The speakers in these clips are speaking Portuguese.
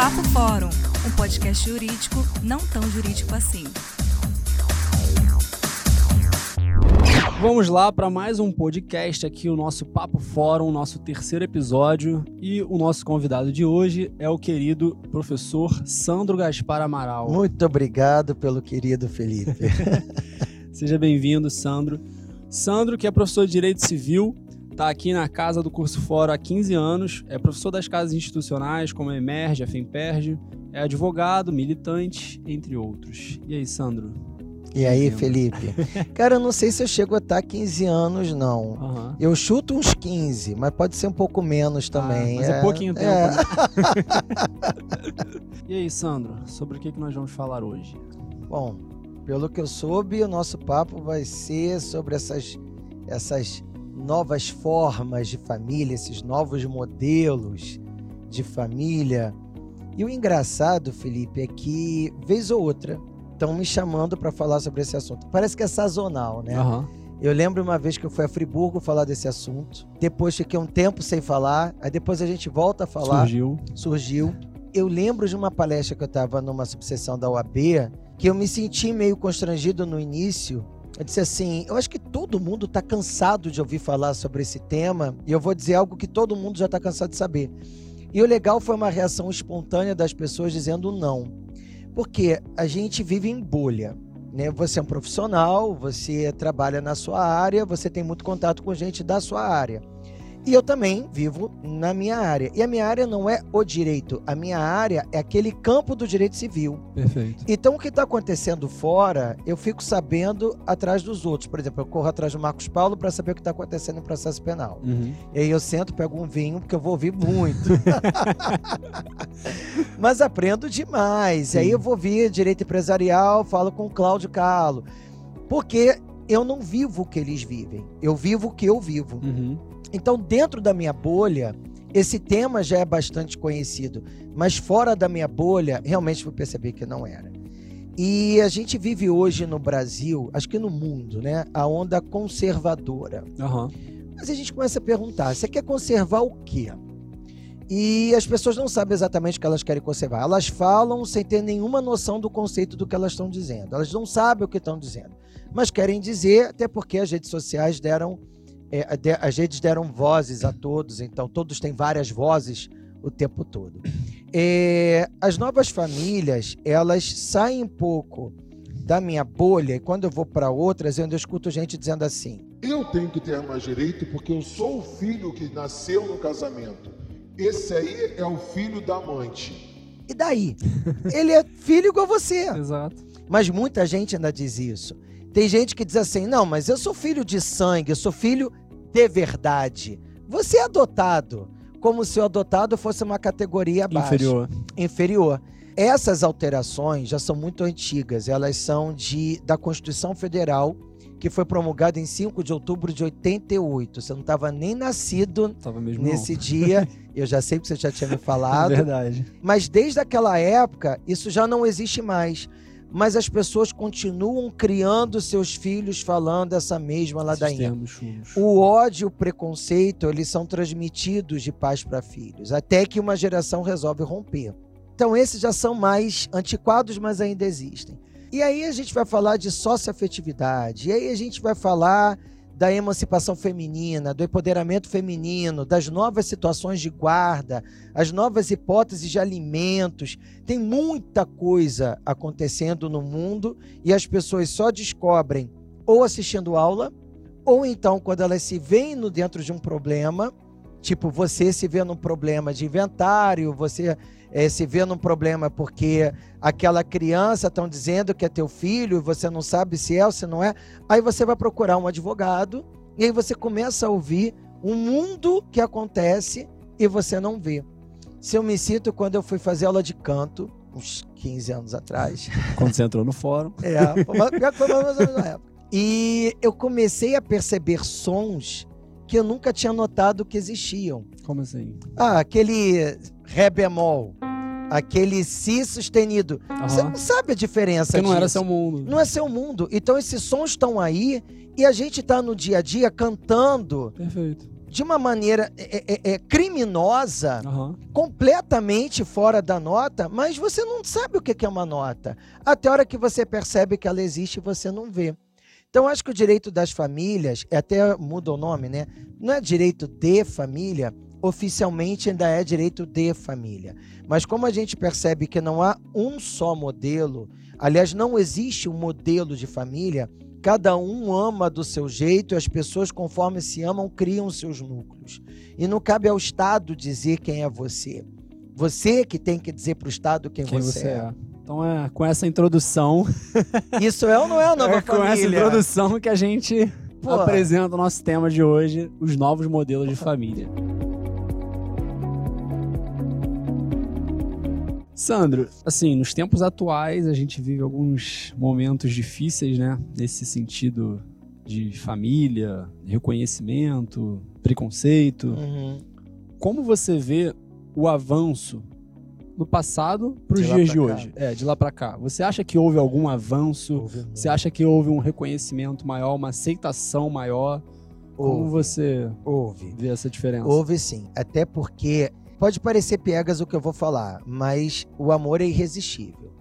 Papo Fórum, um podcast jurídico não tão jurídico assim. Vamos lá para mais um podcast aqui, o nosso Papo Fórum, nosso terceiro episódio. E o nosso convidado de hoje é o querido professor Sandro Gaspar Amaral. Muito obrigado pelo querido Felipe. Seja bem-vindo, Sandro. Sandro, que é professor de Direito Civil, está aqui na casa do Curso Fórum há 15 anos, é professor das casas institucionais como a Emerge, a FEMPERGE, é advogado, militante, entre outros. E aí, Sandro? E aí, Felipe? Cara, eu não sei se eu chego a estar 15 anos, não. Uhum. Eu chuto uns 15, mas pode ser um pouco menos também. Ah, mas é, é pouquinho tempo. É. Né? e aí, Sandro, sobre o que, que nós vamos falar hoje? Bom, pelo que eu soube, o nosso papo vai ser sobre essas, essas novas formas de família, esses novos modelos de família. E o engraçado, Felipe, é que, vez ou outra, estão me chamando para falar sobre esse assunto. Parece que é sazonal, né? Uhum. Eu lembro uma vez que eu fui a Friburgo falar desse assunto. Depois fiquei um tempo sem falar. Aí depois a gente volta a falar. Surgiu. Surgiu. Eu lembro de uma palestra que eu estava numa subseção da UAB que eu me senti meio constrangido no início. Eu disse assim: eu acho que todo mundo está cansado de ouvir falar sobre esse tema e eu vou dizer algo que todo mundo já está cansado de saber. E o legal foi uma reação espontânea das pessoas dizendo não. Porque a gente vive em bolha. Né? Você é um profissional, você trabalha na sua área, você tem muito contato com gente da sua área. E eu também vivo na minha área. E a minha área não é o direito, a minha área é aquele campo do direito civil. Perfeito. Então o que está acontecendo fora, eu fico sabendo atrás dos outros. Por exemplo, eu corro atrás do Marcos Paulo para saber o que está acontecendo no processo penal. Uhum. E aí eu sento, pego um vinho, porque eu vou ouvir muito. Mas aprendo demais. Sim. E aí eu vou ouvir direito empresarial, falo com o Cláudio Carlo. Porque eu não vivo o que eles vivem. Eu vivo o que eu vivo. Uhum. Então, dentro da minha bolha, esse tema já é bastante conhecido, mas fora da minha bolha, realmente fui perceber que não era. E a gente vive hoje no Brasil, acho que no mundo, né, a onda conservadora. Uhum. Mas a gente começa a perguntar: você quer conservar o quê? E as pessoas não sabem exatamente o que elas querem conservar. Elas falam sem ter nenhuma noção do conceito do que elas estão dizendo. Elas não sabem o que estão dizendo, mas querem dizer, até porque as redes sociais deram é, as redes deram vozes a todos, então todos têm várias vozes o tempo todo. É, as novas famílias, elas saem um pouco da minha bolha e quando eu vou para outras, eu ainda escuto gente dizendo assim: Eu tenho que ter mais direito porque eu sou o filho que nasceu no casamento. Esse aí é o filho da amante. E daí? Ele é filho igual você. Exato. Mas muita gente ainda diz isso. Tem gente que diz assim: não, mas eu sou filho de sangue, eu sou filho de verdade. Você é adotado, como se o adotado fosse uma categoria abaixo. Inferior. Inferior. Essas alterações já são muito antigas, elas são de, da Constituição Federal, que foi promulgada em 5 de outubro de 88. Você não estava nem nascido nesse não. dia. Eu já sei que você já tinha me falado. Verdade. Mas desde aquela época, isso já não existe mais mas as pessoas continuam criando seus filhos falando essa mesma ladainha. O ódio e o preconceito, eles são transmitidos de pais para filhos, até que uma geração resolve romper. Então esses já são mais antiquados, mas ainda existem. E aí a gente vai falar de socioafetividade, e aí a gente vai falar da emancipação feminina, do empoderamento feminino, das novas situações de guarda, as novas hipóteses de alimentos. Tem muita coisa acontecendo no mundo e as pessoas só descobrem ou assistindo aula, ou então quando elas se veem no dentro de um problema, tipo você se vê num problema de inventário, você é, se vê num problema porque aquela criança estão dizendo que é teu filho e você não sabe se é ou se não é, aí você vai procurar um advogado e aí você começa a ouvir um mundo que acontece e você não vê. Se eu me cito quando eu fui fazer aula de canto, uns 15 anos atrás. Quando você entrou no fórum. É, foi mais ou menos na época. E eu comecei a perceber sons que eu nunca tinha notado que existiam. Como assim? Ah, aquele Ré bemol, aquele Si sustenido. Uhum. Você não sabe a diferença Porque não disso. era seu mundo. Não é seu mundo. Então esses sons estão aí e a gente está no dia a dia cantando. Perfeito. de uma maneira é, é, é criminosa, uhum. completamente fora da nota, mas você não sabe o que é uma nota. Até a hora que você percebe que ela existe, você não vê. Então, acho que o direito das famílias, até muda o nome, né? Não é direito de família, oficialmente ainda é direito de família. Mas como a gente percebe que não há um só modelo, aliás, não existe um modelo de família, cada um ama do seu jeito e as pessoas, conforme se amam, criam seus núcleos. E não cabe ao Estado dizer quem é você. Você que tem que dizer para o Estado quem, quem você, você é. é. Então é com essa introdução. Isso é ou não é a nova é família? Com essa introdução que a gente Pô. apresenta o nosso tema de hoje, os novos modelos de família. Sandro, assim, nos tempos atuais a gente vive alguns momentos difíceis, né? Nesse sentido de família, reconhecimento, preconceito. Uhum. Como você vê o avanço do passado para os dias de hoje? É, de lá para cá. Você acha que houve algum avanço? Houve você acha que houve um reconhecimento maior, uma aceitação maior? Houve. Como você houve. vê essa diferença? Houve sim. Até porque Pode parecer piegas o que eu vou falar, mas o amor é irresistível.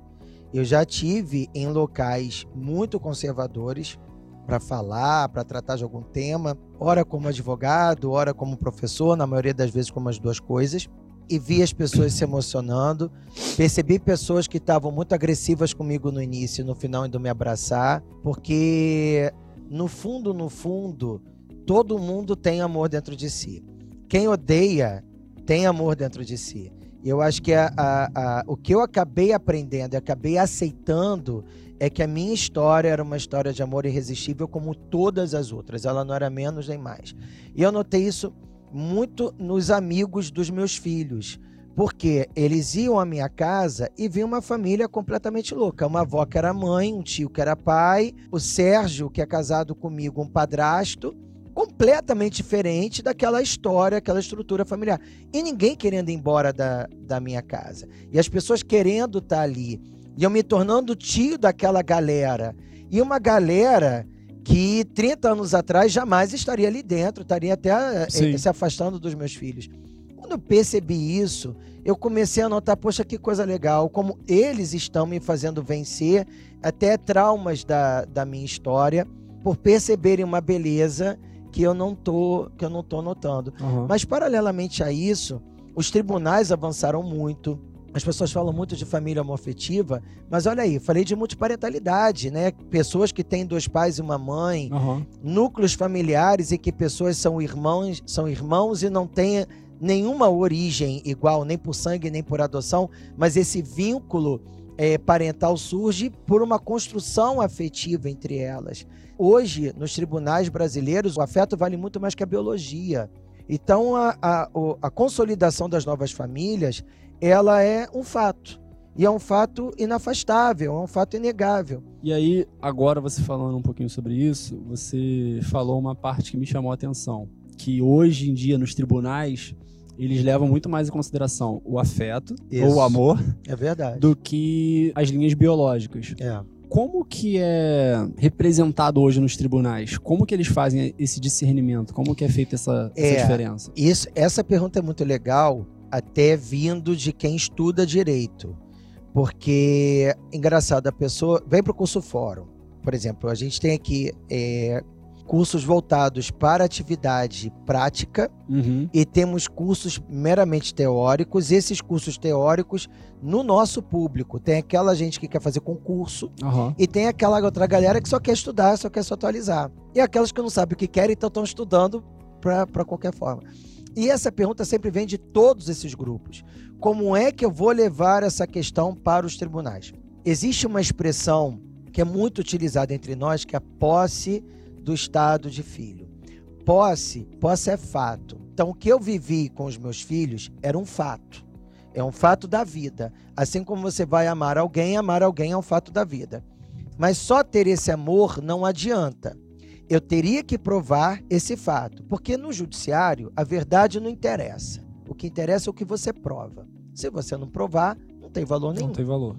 Eu já tive em locais muito conservadores para falar, para tratar de algum tema, ora como advogado, ora como professor, na maioria das vezes como as duas coisas, e vi as pessoas se emocionando. Percebi pessoas que estavam muito agressivas comigo no início, no final indo me abraçar, porque no fundo, no fundo, todo mundo tem amor dentro de si. Quem odeia tem amor dentro de si. Eu acho que a, a, a, o que eu acabei aprendendo e acabei aceitando é que a minha história era uma história de amor irresistível como todas as outras. Ela não era menos nem mais. E eu notei isso muito nos amigos dos meus filhos. Porque eles iam à minha casa e viam uma família completamente louca. Uma avó que era mãe, um tio que era pai, o Sérgio, que é casado comigo, um padrasto, completamente diferente daquela história, aquela estrutura familiar. E ninguém querendo ir embora da, da minha casa. E as pessoas querendo estar tá ali. E eu me tornando tio daquela galera. E uma galera que 30 anos atrás jamais estaria ali dentro, estaria até eh, se afastando dos meus filhos. Quando eu percebi isso, eu comecei a notar, poxa, que coisa legal, como eles estão me fazendo vencer até traumas da, da minha história, por perceberem uma beleza que eu não tô, que eu não tô notando. Uhum. Mas paralelamente a isso, os tribunais avançaram muito. As pessoas falam muito de família homoafetiva, mas olha aí, falei de multiparentalidade, né? Pessoas que têm dois pais e uma mãe, uhum. núcleos familiares e que pessoas são irmãos, são irmãos e não têm nenhuma origem igual, nem por sangue, nem por adoção, mas esse vínculo é, parental surge por uma construção afetiva entre elas. Hoje, nos tribunais brasileiros, o afeto vale muito mais que a biologia. Então, a, a, a consolidação das novas famílias, ela é um fato. E é um fato inafastável, é um fato inegável. E aí, agora você falando um pouquinho sobre isso, você falou uma parte que me chamou a atenção. Que hoje em dia, nos tribunais, eles levam muito mais em consideração o afeto isso. ou o amor. É verdade. Do que as linhas biológicas. É como que é representado hoje nos tribunais? Como que eles fazem esse discernimento? Como que é feita essa, essa é, diferença? Isso, essa pergunta é muito legal, até vindo de quem estuda direito. Porque, engraçado, a pessoa vem para o curso fórum. Por exemplo, a gente tem aqui é, cursos voltados para atividade prática uhum. e temos cursos meramente teóricos. Esses cursos teóricos, no nosso público, tem aquela gente que quer fazer concurso uhum. e tem aquela outra galera que só quer estudar, só quer se atualizar. E aquelas que não sabem o que querem, então estão estudando para qualquer forma. E essa pergunta sempre vem de todos esses grupos. Como é que eu vou levar essa questão para os tribunais? Existe uma expressão que é muito utilizada entre nós, que é a posse do estado de filho. Posse, posse é fato. Então, o que eu vivi com os meus filhos era um fato. É um fato da vida. Assim como você vai amar alguém, amar alguém é um fato da vida. Mas só ter esse amor não adianta. Eu teria que provar esse fato, porque no judiciário a verdade não interessa. O que interessa é o que você prova. Se você não provar, não tem valor nenhum. Não tem valor.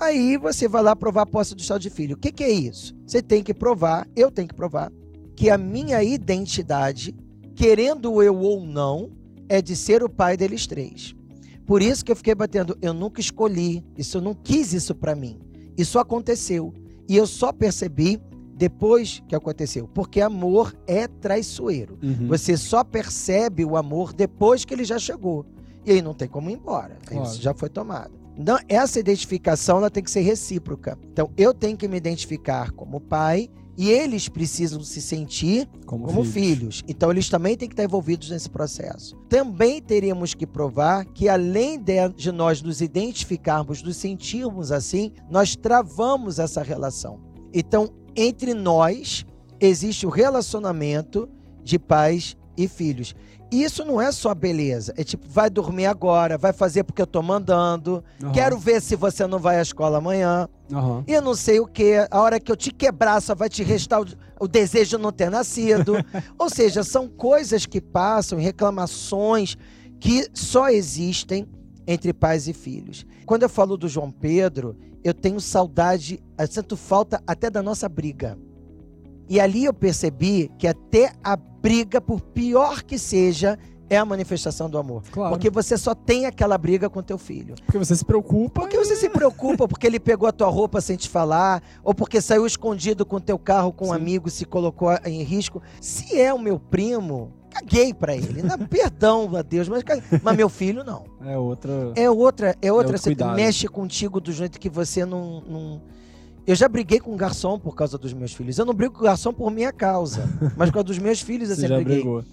Aí você vai lá provar a posse do estado de filho. O que, que é isso? Você tem que provar, eu tenho que provar, que a minha identidade querendo eu ou não, é de ser o pai deles três. Por isso que eu fiquei batendo, eu nunca escolhi, isso eu não quis isso para mim. Isso aconteceu e eu só percebi depois que aconteceu, porque amor é traiçoeiro. Uhum. Você só percebe o amor depois que ele já chegou. E aí não tem como ir embora. Claro. Isso já foi tomado. Então, essa identificação ela tem que ser recíproca. Então, eu tenho que me identificar como pai e eles precisam se sentir como, como filhos. filhos. Então, eles também têm que estar envolvidos nesse processo. Também teríamos que provar que, além de, de nós nos identificarmos, nos sentirmos assim, nós travamos essa relação. Então, entre nós existe o relacionamento de pais e filhos. Isso não é só beleza. É tipo, vai dormir agora, vai fazer porque eu tô mandando. Uhum. Quero ver se você não vai à escola amanhã. Uhum. E não sei o que. A hora que eu te quebrar, só vai te restar o, o desejo de não ter nascido. Ou seja, são coisas que passam, reclamações que só existem entre pais e filhos. Quando eu falo do João Pedro, eu tenho saudade, eu sinto falta até da nossa briga. E ali eu percebi que até a briga, por pior que seja, é a manifestação do amor. Claro. Porque você só tem aquela briga com teu filho. Porque você se preocupa. Porque você se preocupa, porque ele pegou a tua roupa sem te falar, ou porque saiu escondido com teu carro com Sim. um amigo, se colocou em risco. Se é o meu primo, caguei para ele. Não, perdão a Deus, mas, mas meu filho não. É outra. É outra, é outra. É você mexe contigo do jeito que você não, não eu já briguei com o garçom por causa dos meus filhos. Eu não brigo com o garçom por minha causa, mas por causa dos meus filhos eu Você sempre briguei. Brigou.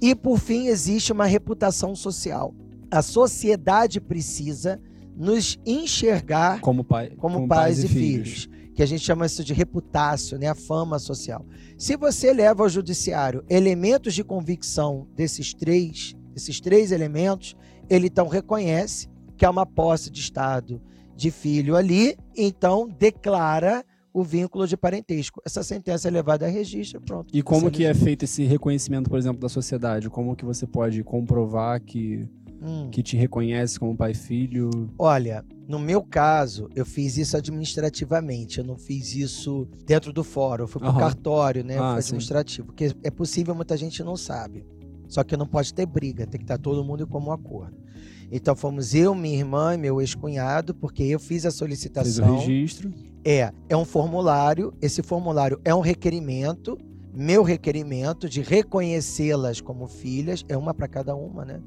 E por fim, existe uma reputação social. A sociedade precisa nos enxergar como, pai, como, como pais, pais, e filhos. filhos. Que a gente chama isso de reputácio, né? a fama social. Se você leva ao judiciário elementos de convicção desses três, esses três elementos, ele então reconhece que é uma posse de Estado de filho ali, então declara o vínculo de parentesco. Essa sentença é levada a registro, pronto. E como que é feito esse reconhecimento, por exemplo, da sociedade? Como que você pode comprovar que, hum. que te reconhece como pai e filho? Olha, no meu caso, eu fiz isso administrativamente. Eu não fiz isso dentro do fórum. Eu fui pro uhum. cartório, né? Ah, administrativo. Sim. Porque é possível, muita gente não sabe. Só que não pode ter briga, tem que estar todo mundo em comum acordo. Então fomos eu, minha irmã e meu ex-cunhado, porque eu fiz a solicitação. Fiz o registro. É, é um formulário. Esse formulário é um requerimento, meu requerimento de reconhecê-las como filhas, é uma para cada uma, né?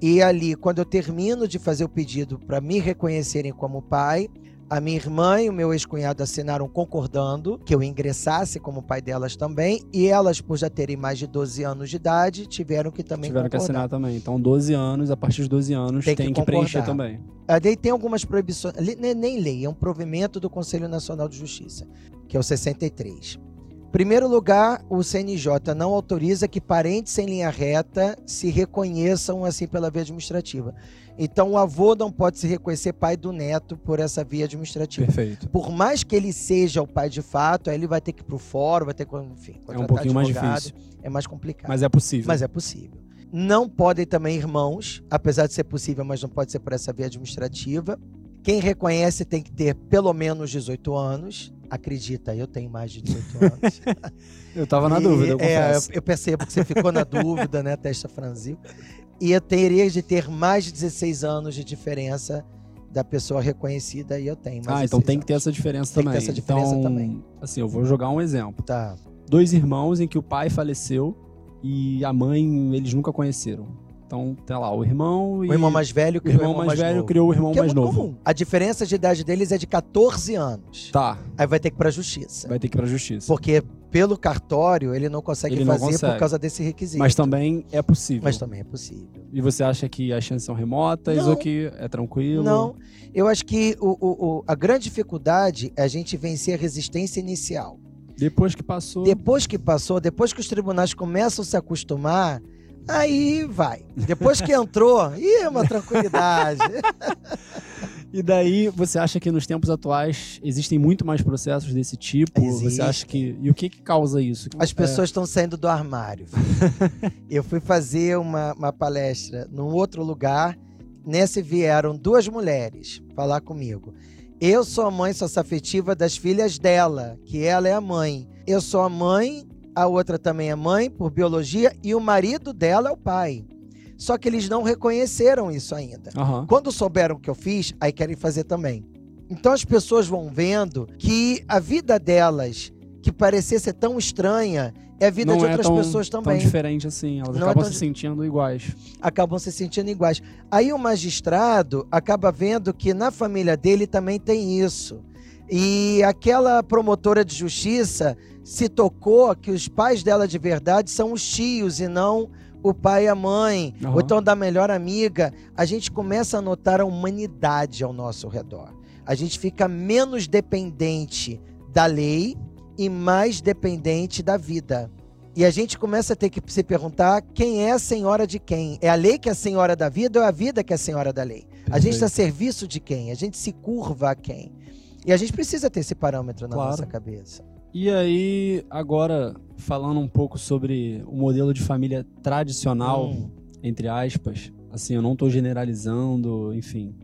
E ali, quando eu termino de fazer o pedido para me reconhecerem como pai, a minha irmã e o meu ex-cunhado assinaram concordando que eu ingressasse como pai delas também, e elas, por já terem mais de 12 anos de idade, tiveram que também tiveram concordar. que assinar também. Então, 12 anos, a partir dos 12 anos, tem, tem que, que preencher também. A lei tem algumas proibições, nem lei, é um provimento do Conselho Nacional de Justiça, que é o 63. Primeiro lugar, o CNJ não autoriza que parentes em linha reta se reconheçam assim pela via administrativa. Então, o avô não pode se reconhecer pai do neto por essa via administrativa. Perfeito. Por mais que ele seja o pai de fato, aí ele vai ter que ir para o fórum, vai ter que, enfim, é um pouquinho mais difícil. É mais complicado. Mas é possível. Mas é possível. Não podem também irmãos, apesar de ser possível, mas não pode ser por essa via administrativa. Quem reconhece tem que ter pelo menos 18 anos. Acredita, eu tenho mais de 18 anos. eu estava na dúvida, eu é, eu percebo que você ficou na dúvida, né, testa franzil e eu teria de ter mais de 16 anos de diferença da pessoa reconhecida e eu tenho. ah, então tem anos. que ter essa diferença tem também. Tem que ter essa diferença então, também. Assim, eu vou jogar um exemplo. Tá. Dois irmãos em que o pai faleceu e a mãe eles nunca conheceram. Então, tá lá, o irmão e... O irmão mais velho criou o irmão, mais, mais velho novo. criou o irmão que é mais é novo. Comum. A diferença de idade deles é de 14 anos. Tá. Aí vai ter que ir pra justiça. Vai ter que ir pra justiça. Porque pelo cartório ele não consegue ele fazer não consegue. por causa desse requisito. Mas também é possível. Mas também é possível. E você acha que as chances são remotas não. ou que é tranquilo? Não. Eu acho que o, o, o, a grande dificuldade é a gente vencer a resistência inicial. Depois que passou. Depois que passou, depois que os tribunais começam a se acostumar, Aí vai. Depois que entrou, ih, é uma tranquilidade. E daí, você acha que nos tempos atuais existem muito mais processos desse tipo? Existe. Você acha que. E o que, que causa isso? As pessoas estão é... saindo do armário. eu fui fazer uma, uma palestra num outro lugar. Nesse vieram duas mulheres falar comigo. Eu sou a mãe socioafetiva das filhas dela, que ela é a mãe. Eu sou a mãe a outra também é mãe por biologia e o marido dela é o pai. Só que eles não reconheceram isso ainda. Uhum. Quando souberam o que eu fiz, aí querem fazer também. Então as pessoas vão vendo que a vida delas, que parecia ser tão estranha, é a vida não de é outras tão, pessoas também. Tão diferente assim, elas Não é acabam tão se sentindo iguais. Acabam se sentindo iguais. Aí o magistrado acaba vendo que na família dele também tem isso. E aquela promotora de justiça se tocou que os pais dela de verdade são os tios e não o pai e a mãe, Aham. ou então da melhor amiga. A gente começa a notar a humanidade ao nosso redor. A gente fica menos dependente da lei e mais dependente da vida. E a gente começa a ter que se perguntar quem é a senhora de quem? É a lei que é a senhora da vida ou é a vida que é a senhora da lei? A gente está a serviço de quem? A gente se curva a quem? E a gente precisa ter esse parâmetro na Claro. nossa cabeça. E aí, agora, falando um pouco sobre o modelo de família tradicional, Hum. entre aspas, assim, eu não estou generalizando, enfim.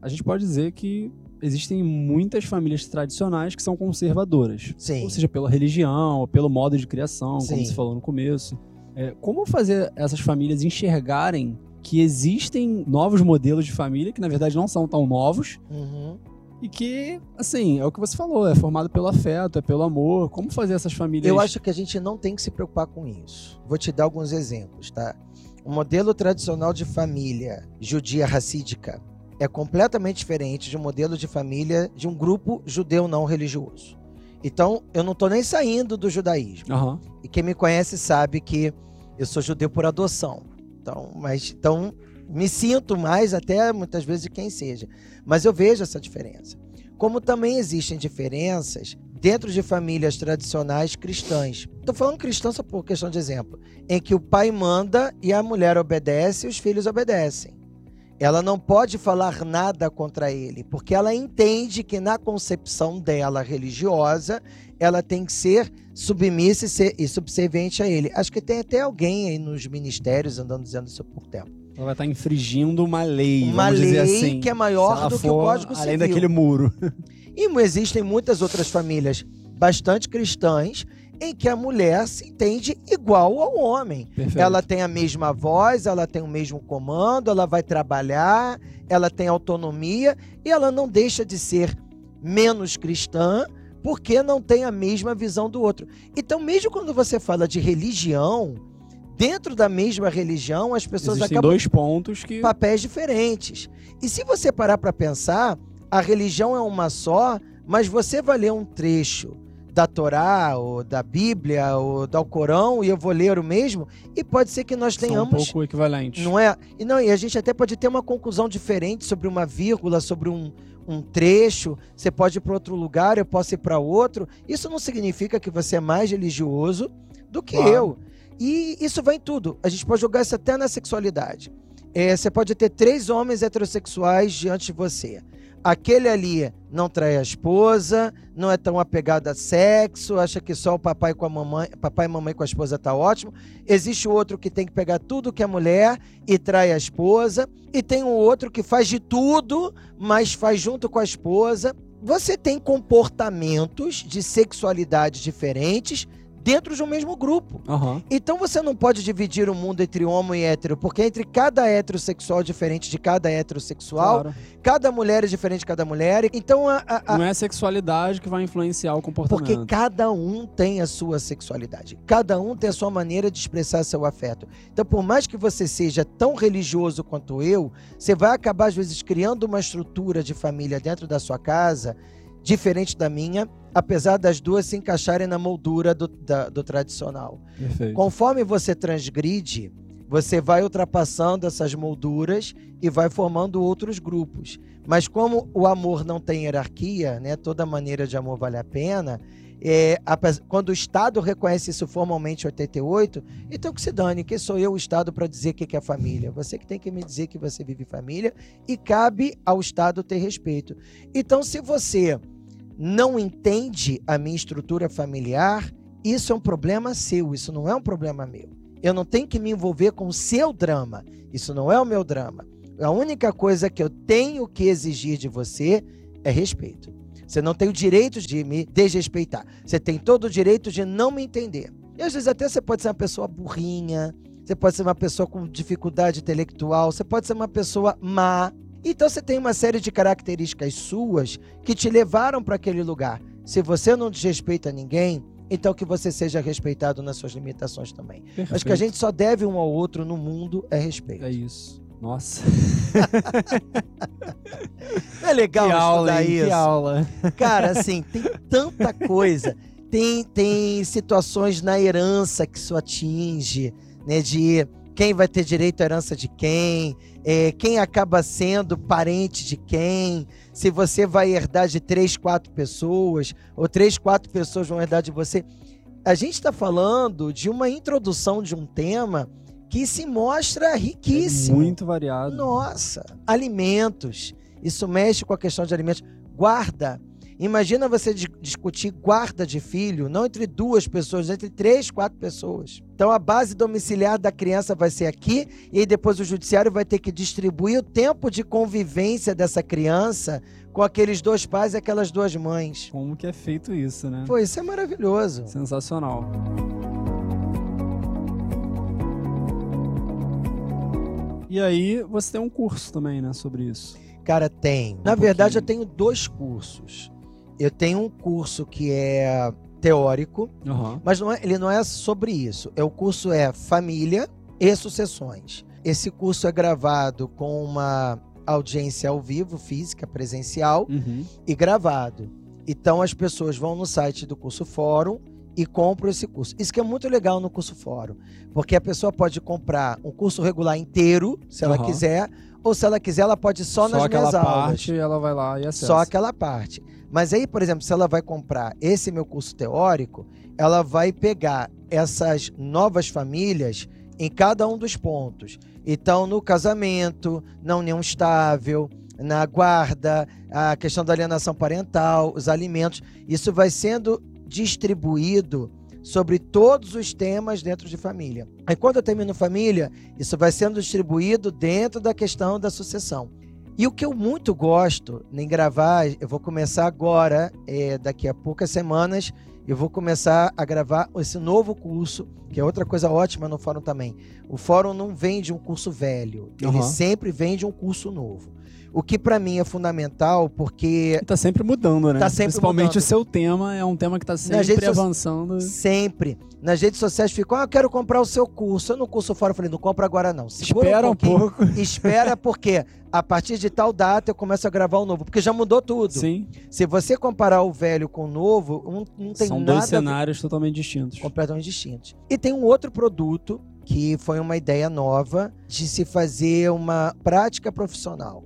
A gente pode dizer que existem muitas famílias tradicionais que são conservadoras. Sim. Ou seja, pela religião, ou pelo modo de criação, como Sim. você falou no começo. É, como fazer essas famílias enxergarem que existem novos modelos de família, que na verdade não são tão novos, Uhum. E que, assim, é o que você falou, é formado pelo afeto, é pelo amor. Como fazer essas famílias. Eu acho que a gente não tem que se preocupar com isso. Vou te dar alguns exemplos, tá? O modelo tradicional de família judia racídica é completamente diferente de um modelo de família de um grupo judeu não religioso. Então, eu não estou nem saindo do judaísmo. Aham. E quem me conhece sabe que eu sou judeu por adoção. Então, mas então me sinto mais até muitas vezes de quem seja. Mas eu vejo essa diferença. Como também existem diferenças dentro de famílias tradicionais cristãs. Estou falando cristã só por questão de exemplo, em que o pai manda e a mulher obedece e os filhos obedecem. Ela não pode falar nada contra ele, porque ela entende que na concepção dela religiosa, ela tem que ser submissa e, e subserviente a ele. Acho que tem até alguém aí nos ministérios andando dizendo isso por tempo. Ela vai estar infringindo uma lei. Uma vamos dizer lei assim. que é maior do que o Código Além Civil. daquele muro. E existem muitas outras famílias bastante cristãs em que a mulher se entende igual ao homem. Perfeito. Ela tem a mesma voz, ela tem o mesmo comando, ela vai trabalhar, ela tem autonomia e ela não deixa de ser menos cristã porque não tem a mesma visão do outro. Então, mesmo quando você fala de religião, dentro da mesma religião, as pessoas Existem acabam dois pontos que. papéis diferentes. E se você parar para pensar, a religião é uma só, mas você vai ler um trecho da Torá, ou da Bíblia, ou do Alcorão, e eu vou ler o mesmo, e pode ser que nós são um tenhamos. pouco equivalentes. Não é? E, não, e a gente até pode ter uma conclusão diferente sobre uma vírgula, sobre um, um trecho. Você pode ir para outro lugar, eu posso ir para outro. Isso não significa que você é mais religioso do que Claro. eu. E isso vai em tudo. A gente pode jogar isso até na sexualidade. É, você pode ter três homens heterossexuais diante de você. Aquele ali não trai a esposa, não é tão apegado a sexo, acha que só o papai com a mamãe, papai e mamãe com a esposa tá ótimo. Existe o outro que tem que pegar tudo que é mulher e trai a esposa, e tem um outro que faz de tudo, mas faz junto com a esposa. Você tem comportamentos de sexualidade diferentes dentro de um mesmo grupo. Aham. Então você não pode dividir o mundo entre homo e hétero, porque entre cada heterossexual é diferente de cada heterossexual, Claro. cada mulher é diferente de cada mulher. Então a- a- a, Não é a sexualidade que vai influenciar o comportamento. porque cada um tem a sua sexualidade. Cada um tem a sua maneira de expressar seu afeto. Então, por mais que você seja tão religioso quanto eu, você vai acabar, às vezes, criando uma estrutura de família dentro da sua casa diferente da minha, apesar das duas se encaixarem na moldura do, da- do tradicional. Perfeito. Conforme você transgride, você vai ultrapassando essas molduras e vai formando outros grupos. Mas como o amor não tem hierarquia, né, toda maneira de amor vale a pena, é, quando o Estado reconhece isso formalmente em 88, então que se dane, quem sou eu, o Estado, para dizer o que que é família? Você que tem que me dizer que você vive família e cabe ao Estado ter respeito. Então, se você não entende a minha estrutura familiar, isso é um problema seu, isso não é um problema meu. Eu não tenho que me envolver com o seu drama. Isso não é o meu drama. A única coisa que eu tenho que exigir de você é respeito. Você não tem o direito de me desrespeitar. Você tem todo o direito de não me entender. E às vezes até você pode ser uma pessoa burrinha, você pode ser uma pessoa com dificuldade intelectual, você pode ser uma pessoa má. Então você tem uma série de características suas que te levaram para aquele lugar. Se você não desrespeita ninguém, então que você seja respeitado nas suas limitações também. Perfeito. Acho que a gente só deve um ao outro no mundo é respeito. É isso. Nossa. é legal que aula, hein? isso. Que aula. Cara, assim, tem tanta coisa. Tem, tem situações na herança que isso atinge, né? De quem vai ter direito à herança de quem, é, quem acaba sendo parente de quem, se você vai herdar de três, quatro pessoas, ou três, quatro pessoas vão herdar de você. A gente está falando de uma introdução de um tema que se mostra riquíssimo. É muito variado. Nossa, alimentos. Isso mexe com a questão de alimentos. Guarda. Imagina você discutir guarda de filho, não entre duas pessoas, entre três, quatro pessoas. Então a base domiciliar da criança vai ser aqui, e aí depois o judiciário vai ter que distribuir o tempo de convivência dessa criança com aqueles dois pais e aquelas duas mães. Como que é feito isso, né? Pô, isso é maravilhoso. Sensacional. E aí, você tem um curso também, né, sobre isso? Cara, tem. Na um verdade, eu tenho dois cursos. Eu tenho um curso que é teórico, uhum. mas não é, ele não é sobre isso. É o curso é família e sucessões. Esse curso é gravado com uma audiência ao vivo, física, presencial uhum. e gravado. Então as pessoas vão no site do curso Fórum e compro esse curso. Isso que é muito legal no curso fórum, porque a pessoa pode comprar um curso regular inteiro, se ela uhum. quiser, ou se ela quiser, ela pode só, só nas minhas aulas. Só parte ela vai lá e acessa. Só aquela parte. Mas aí, por exemplo, se ela vai comprar esse meu curso teórico, ela vai pegar essas novas famílias em cada um dos pontos. Então, no casamento, na união estável, na guarda, a questão da alienação parental, os alimentos, isso vai sendo distribuído sobre todos os temas dentro de família. Aí quando eu termino família, isso vai sendo distribuído dentro da questão da sucessão. E o que eu muito gosto em gravar, eu vou começar agora, é, daqui a poucas semanas, eu vou começar a gravar esse novo curso, que é outra coisa ótima no fórum também. O fórum não vende um curso velho, ele uhum. sempre vende um curso novo. O que para mim é fundamental, porque. Tá sempre mudando, né? Tá sempre Principalmente mudando. o seu tema é um tema que tá sempre avançando. So... Sempre. Nas redes sociais ficam, ah, eu quero comprar o seu curso. Eu no curso fora eu falei, não compra agora não. Segura espera um, um pouco. Espera porque a partir de tal data eu começo a gravar o novo, porque já mudou tudo. Sim. Se você comparar o velho com o novo, não, não tem São nada. São dois cenários totalmente distintos. Completamente distintos. E tem um outro produto que foi uma ideia nova de se fazer uma prática profissional.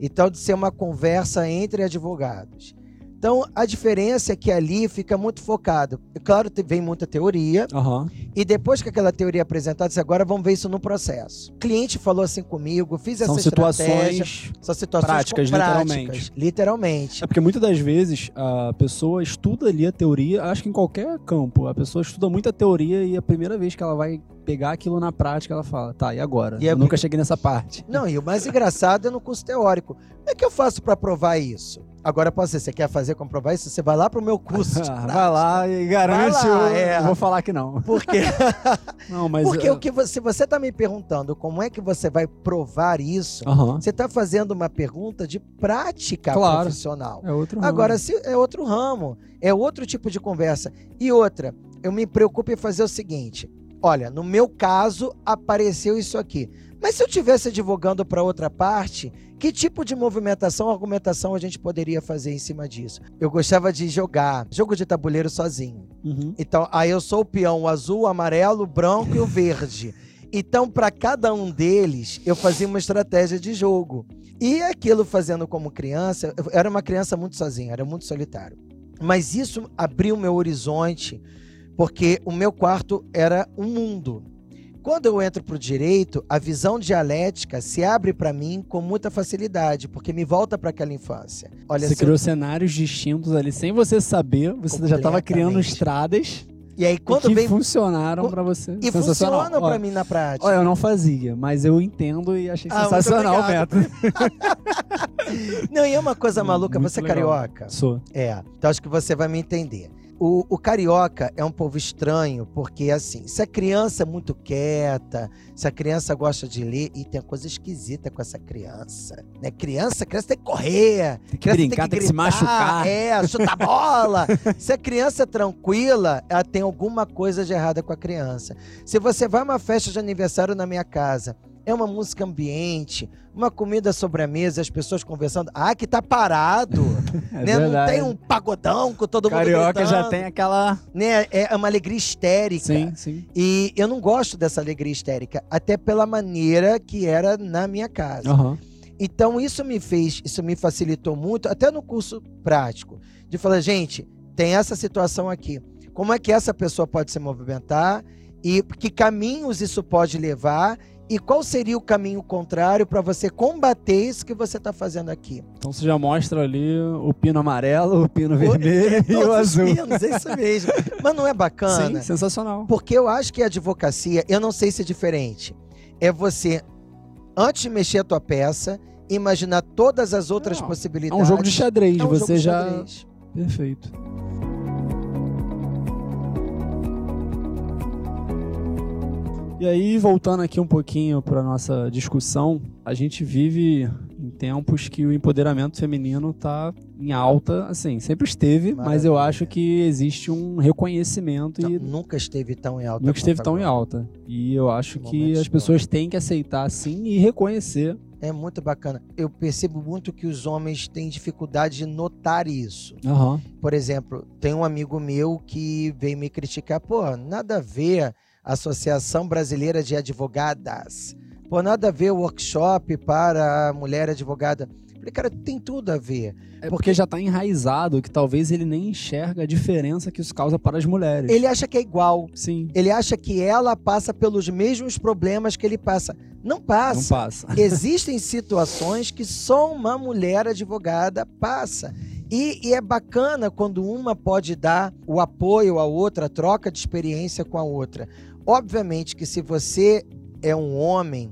Então, de ser uma conversa entre advogados. Então, a diferença é que ali fica muito focado. É claro, vem muita teoria. Uhum. E depois que aquela teoria é apresentada, disse, agora vamos ver isso no processo. O cliente falou assim comigo, fiz São essa situações São situações práticas, práticas, literalmente. Literalmente. É porque muitas das vezes a pessoa estuda ali a teoria, acho que em qualquer campo, a pessoa estuda muito a teoria e a primeira vez que ela vai pegar aquilo na prática, ela fala, tá, e agora? E eu nunca cheguei nessa parte. Não, e o mais engraçado é no curso teórico. Como é que eu faço para provar isso? Agora pode ser, você quer fazer comprovar isso? Você vai lá pro meu curso. vai lá e garante. Lá, é. Vou falar que não. Por quê? não, mas Porque eu... o que você, se você tá me perguntando como é que você vai provar isso, uhum. você tá fazendo uma pergunta de prática claro. profissional. É outro ramo. Agora, se é outro ramo, é outro tipo de conversa. E outra, eu me preocupo em fazer o seguinte: olha, no meu caso apareceu isso aqui. Mas se eu tivesse advogando para outra parte, que tipo de movimentação, argumentação a gente poderia fazer em cima disso? Eu gostava de jogar jogo de tabuleiro sozinho. Uhum. Então, aí eu sou o peão o azul, o amarelo, o branco e o verde. Então, para cada um deles, eu fazia uma estratégia de jogo. E aquilo fazendo como criança, eu era uma criança muito sozinha, era muito solitário. Mas isso abriu meu horizonte, porque o meu quarto era um mundo. Quando eu entro para o direito, a visão dialética se abre para mim com muita facilidade, porque me volta para aquela infância. Olha, você criou eu... cenários distintos ali, sem você saber, você já estava criando estradas. E aí quando que vem funcionaram para você. E funcionam para mim na prática. Olha, eu não fazia, mas eu entendo e achei ah, sensacional o método. não, e é uma coisa maluca, Muito você é carioca? Sou. É. Então acho que você vai me entender. O, o, carioca é um povo estranho, porque assim, se a criança é muito quieta, se a criança gosta de ler, e tem coisa esquisita com essa criança. Né? Criança, criança tem que correr, tem que brincar, tem que, tem que, se machucar. É, chutar bola. se a criança é tranquila, ela tem alguma coisa de errada com a criança. Se você vai a uma festa de aniversário na minha casa é uma música ambiente, uma comida sobre a mesa, as pessoas conversando. Ah, que tá parado. é né? Não tem um pagodão com todo Carioca mundo Carioca já tem aquela... Né? É uma alegria histérica. Sim, sim. E eu não gosto dessa alegria histérica, até pela maneira que era na minha casa. Uhum. Então isso me fez, isso me facilitou muito, até no curso prático, de falar, gente, tem essa situação aqui. Como é que essa pessoa pode se movimentar e que caminhos isso pode levar e qual seria o caminho contrário para você combater isso que você está fazendo aqui? Então você já mostra ali o pino amarelo, o pino vermelho é, e o azul. Os pinos, é isso mesmo. Mas não é bacana? Sim, sensacional. Porque eu acho que a advocacia, eu não sei se é diferente. É você, antes de mexer a tua peça, imaginar todas as outras não, possibilidades. É um jogo de xadrez, é um você já. Xadrez. Perfeito. E aí, voltando aqui um pouquinho para nossa discussão, a gente vive em tempos que o empoderamento feminino está em alta, assim, sempre esteve, Maravilha. mas eu acho que existe um reconhecimento Não, e nunca esteve tão em alta. Nunca esteve tão agora. em alta. E eu acho que as pessoas têm que aceitar sim e reconhecer é muito bacana. Eu percebo muito que os homens têm dificuldade de notar isso. Uhum. Por exemplo, tem um amigo meu que veio me criticar. Pô, nada a ver Associação Brasileira de Advogadas. Por nada a ver o workshop para a mulher advogada. Falei, cara, tem tudo a ver. É porque, porque já está enraizado que talvez ele nem enxerga a diferença que isso causa para as mulheres. Ele acha que é igual. Sim. Ele acha que ela passa pelos mesmos problemas que ele passa. Não passa. Não passa. Existem situações que só uma mulher advogada passa. E, e, é bacana quando uma pode dar o apoio à outra, a troca de experiência com a outra. Obviamente que se você é um homem,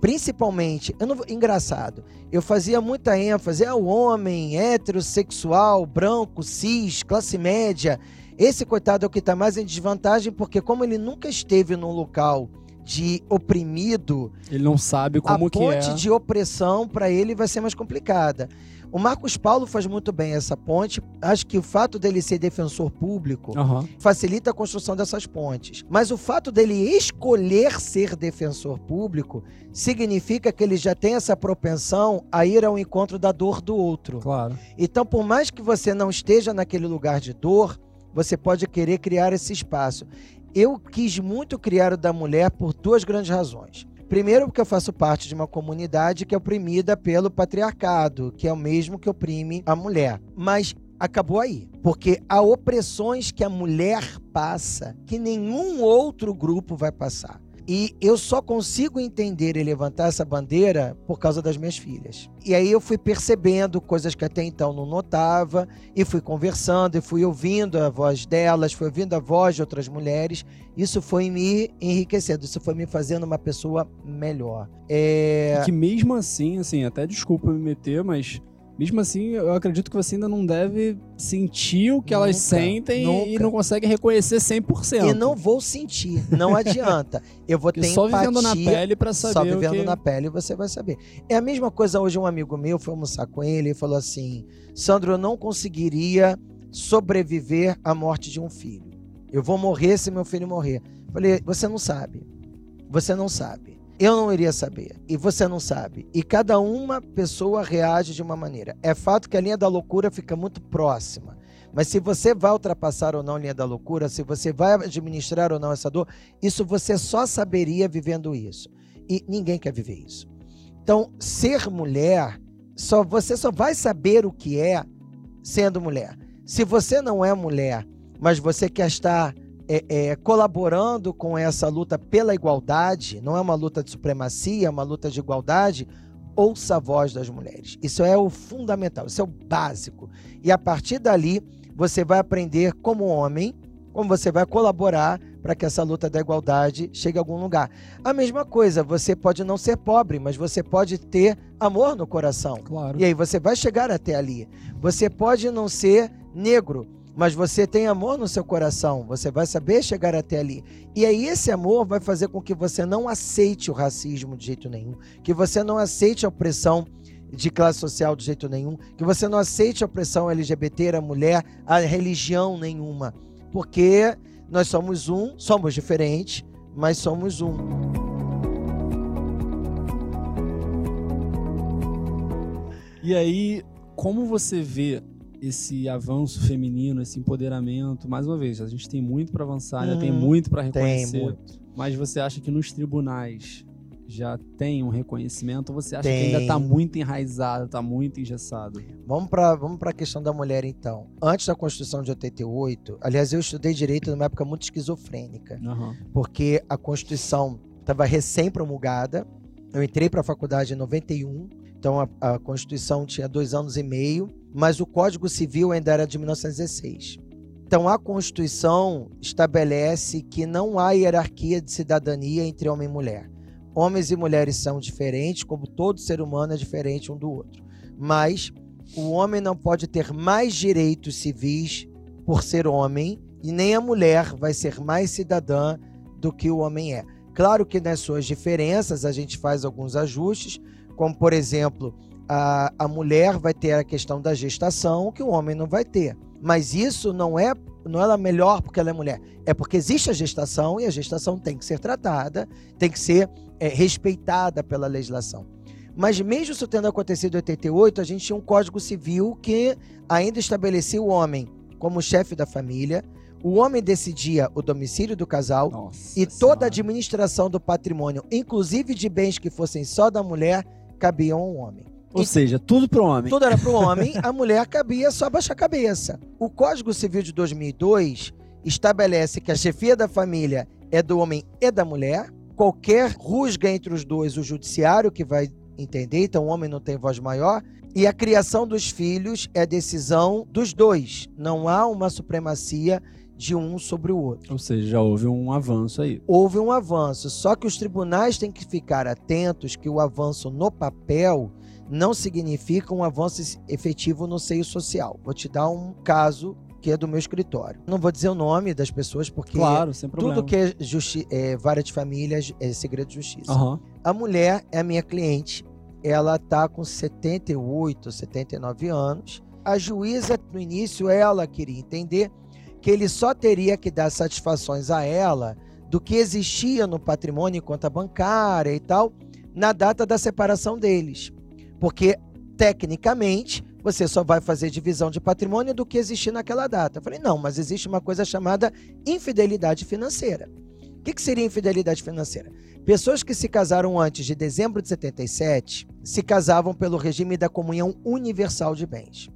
principalmente, eu não, engraçado, eu fazia muita ênfase, é o homem heterossexual, branco, cis, classe média. Esse coitado é o que está mais em desvantagem, porque como ele nunca esteve num local de oprimido, ele não sabe como que é. A ponte de opressão para ele vai ser mais complicada. O Marcos Paulo faz muito bem essa ponte. Acho que o fato dele ser defensor público uhum. facilita a construção dessas pontes. Mas o fato dele escolher ser defensor público significa que ele já tem essa propensão a ir ao encontro da dor do outro. Claro. Então, por mais que você não esteja naquele lugar de dor, você pode querer criar esse espaço. Eu quis muito criar o da mulher por duas grandes razões. Primeiro, porque eu faço parte de uma comunidade que é oprimida pelo patriarcado, que é o mesmo que oprime a mulher. Mas acabou aí. Porque há opressões que a mulher passa que nenhum outro grupo vai passar. E eu só consigo entender e levantar essa bandeira por causa das minhas filhas. E aí eu fui percebendo coisas que até então não notava, e fui conversando, e fui ouvindo a voz delas, fui ouvindo a voz de outras mulheres. Isso foi me enriquecendo, isso foi me fazendo uma pessoa melhor. É... que mesmo assim, assim, até desculpa me meter, mas mesmo assim, eu acredito que você ainda não deve sentir o que nunca, elas sentem nunca. e não consegue reconhecer 100%. E não vou sentir, não adianta. Eu vou ter só empatia, vivendo na pele para saber. Só vivendo que... na pele você vai saber. É a mesma coisa hoje um amigo meu foi almoçar com ele e falou assim: "Sandro, eu não conseguiria sobreviver à morte de um filho. Eu vou morrer se meu filho morrer". Falei: "Você não sabe. Você não sabe. Eu não iria saber. E você não sabe. E cada uma pessoa reage de uma maneira. É fato que a linha da loucura fica muito próxima. Mas se você vai ultrapassar ou não a linha da loucura, se você vai administrar ou não essa dor, isso você só saberia vivendo isso. E ninguém quer viver isso. Então, ser mulher, só você só vai saber o que é sendo mulher. Se você não é mulher, mas você quer estar é, é, colaborando com essa luta pela igualdade, não é uma luta de supremacia, é uma luta de igualdade, ouça a voz das mulheres. Isso é o fundamental, isso é o básico. E a partir dali, você vai aprender como homem, como você vai colaborar para que essa luta da igualdade chegue a algum lugar. A mesma coisa, você pode não ser pobre, mas você pode ter amor no coração. Claro. E aí você vai chegar até ali. Você pode não ser negro, mas você tem amor no seu coração, você vai saber chegar até ali. E aí esse amor vai fazer com que você não aceite o racismo de jeito nenhum, que você não aceite a opressão de classe social de jeito nenhum, que você não aceite a opressão LGBT, a mulher, a religião nenhuma, porque nós somos um, somos diferentes, mas somos um. E aí, como você vê esse avanço feminino, esse empoderamento, mais uma vez, a gente tem muito para avançar, ainda tem uhum. muito para reconhecer. Muito. Mas você acha que nos tribunais já tem um reconhecimento ou você acha tem. que ainda está muito enraizado, está muito engessado? Vamos para vamos a questão da mulher então. Antes da Constituição de 88, aliás, eu estudei direito numa época muito esquizofrênica, uhum. porque a Constituição estava recém promulgada. Eu entrei para a faculdade em 91, então a, a Constituição tinha dois anos e meio mas o Código Civil ainda era de 1916. Então, a Constituição estabelece que não há hierarquia de cidadania entre homem e mulher. Homens e mulheres são diferentes, como todo ser humano é diferente um do outro. Mas o homem não pode ter mais direitos civis por ser homem, e nem a mulher vai ser mais cidadã do que o homem é. Claro que nas suas diferenças a gente faz alguns ajustes, como por exemplo, a, a mulher vai ter a questão da gestação que o homem não vai ter. Mas isso não é não é melhor porque ela é mulher, é porque existe a gestação e a gestação tem que ser tratada, tem que ser é, respeitada pela legislação. Mas mesmo isso tendo acontecido em 88, a gente tinha um Código Civil que ainda estabelecia o homem como chefe da família, o homem decidia o domicílio do casal Nossa e toda a administração do patrimônio, inclusive de bens que fossem só da mulher, cabiam ao homem. Ou e seja, tudo para o homem. Tudo era para o homem, a mulher cabia só baixar a cabeça. O Código Civil de 2002 estabelece que a chefia da família é do homem e da mulher. Qualquer rusga entre os dois, o judiciário que vai entender, então o homem não tem voz maior. E a criação dos filhos é decisão dos dois. Não há uma supremacia de um sobre o outro. Ou seja, já houve um avanço aí. Houve um avanço, só que os tribunais têm que ficar atentos que o avanço no papel não significa um avanço efetivo no seio social. Vou te dar um caso que é do meu escritório. Não vou dizer o nome das pessoas, porque claro, tudo que é, é vara de famílias é segredo de justiça. Uhum. A mulher é a minha cliente, ela tá com 78, 79 anos. A juíza, no início, ela queria entender que ele só teria que dar satisfações a ela do que existia no patrimônio em conta bancária e tal, na data da separação deles. Porque, tecnicamente, você só vai fazer divisão de patrimônio do que existir naquela data. Eu falei, não, mas existe uma coisa chamada infidelidade financeira. O que, que seria infidelidade financeira? Pessoas que se casaram antes de dezembro de 77 se casavam pelo regime da comunhão universal de bens,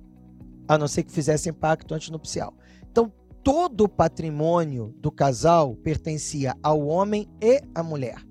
a não ser que fizessem pacto antinupcial. Então, todo o patrimônio do casal pertencia ao homem e à mulher.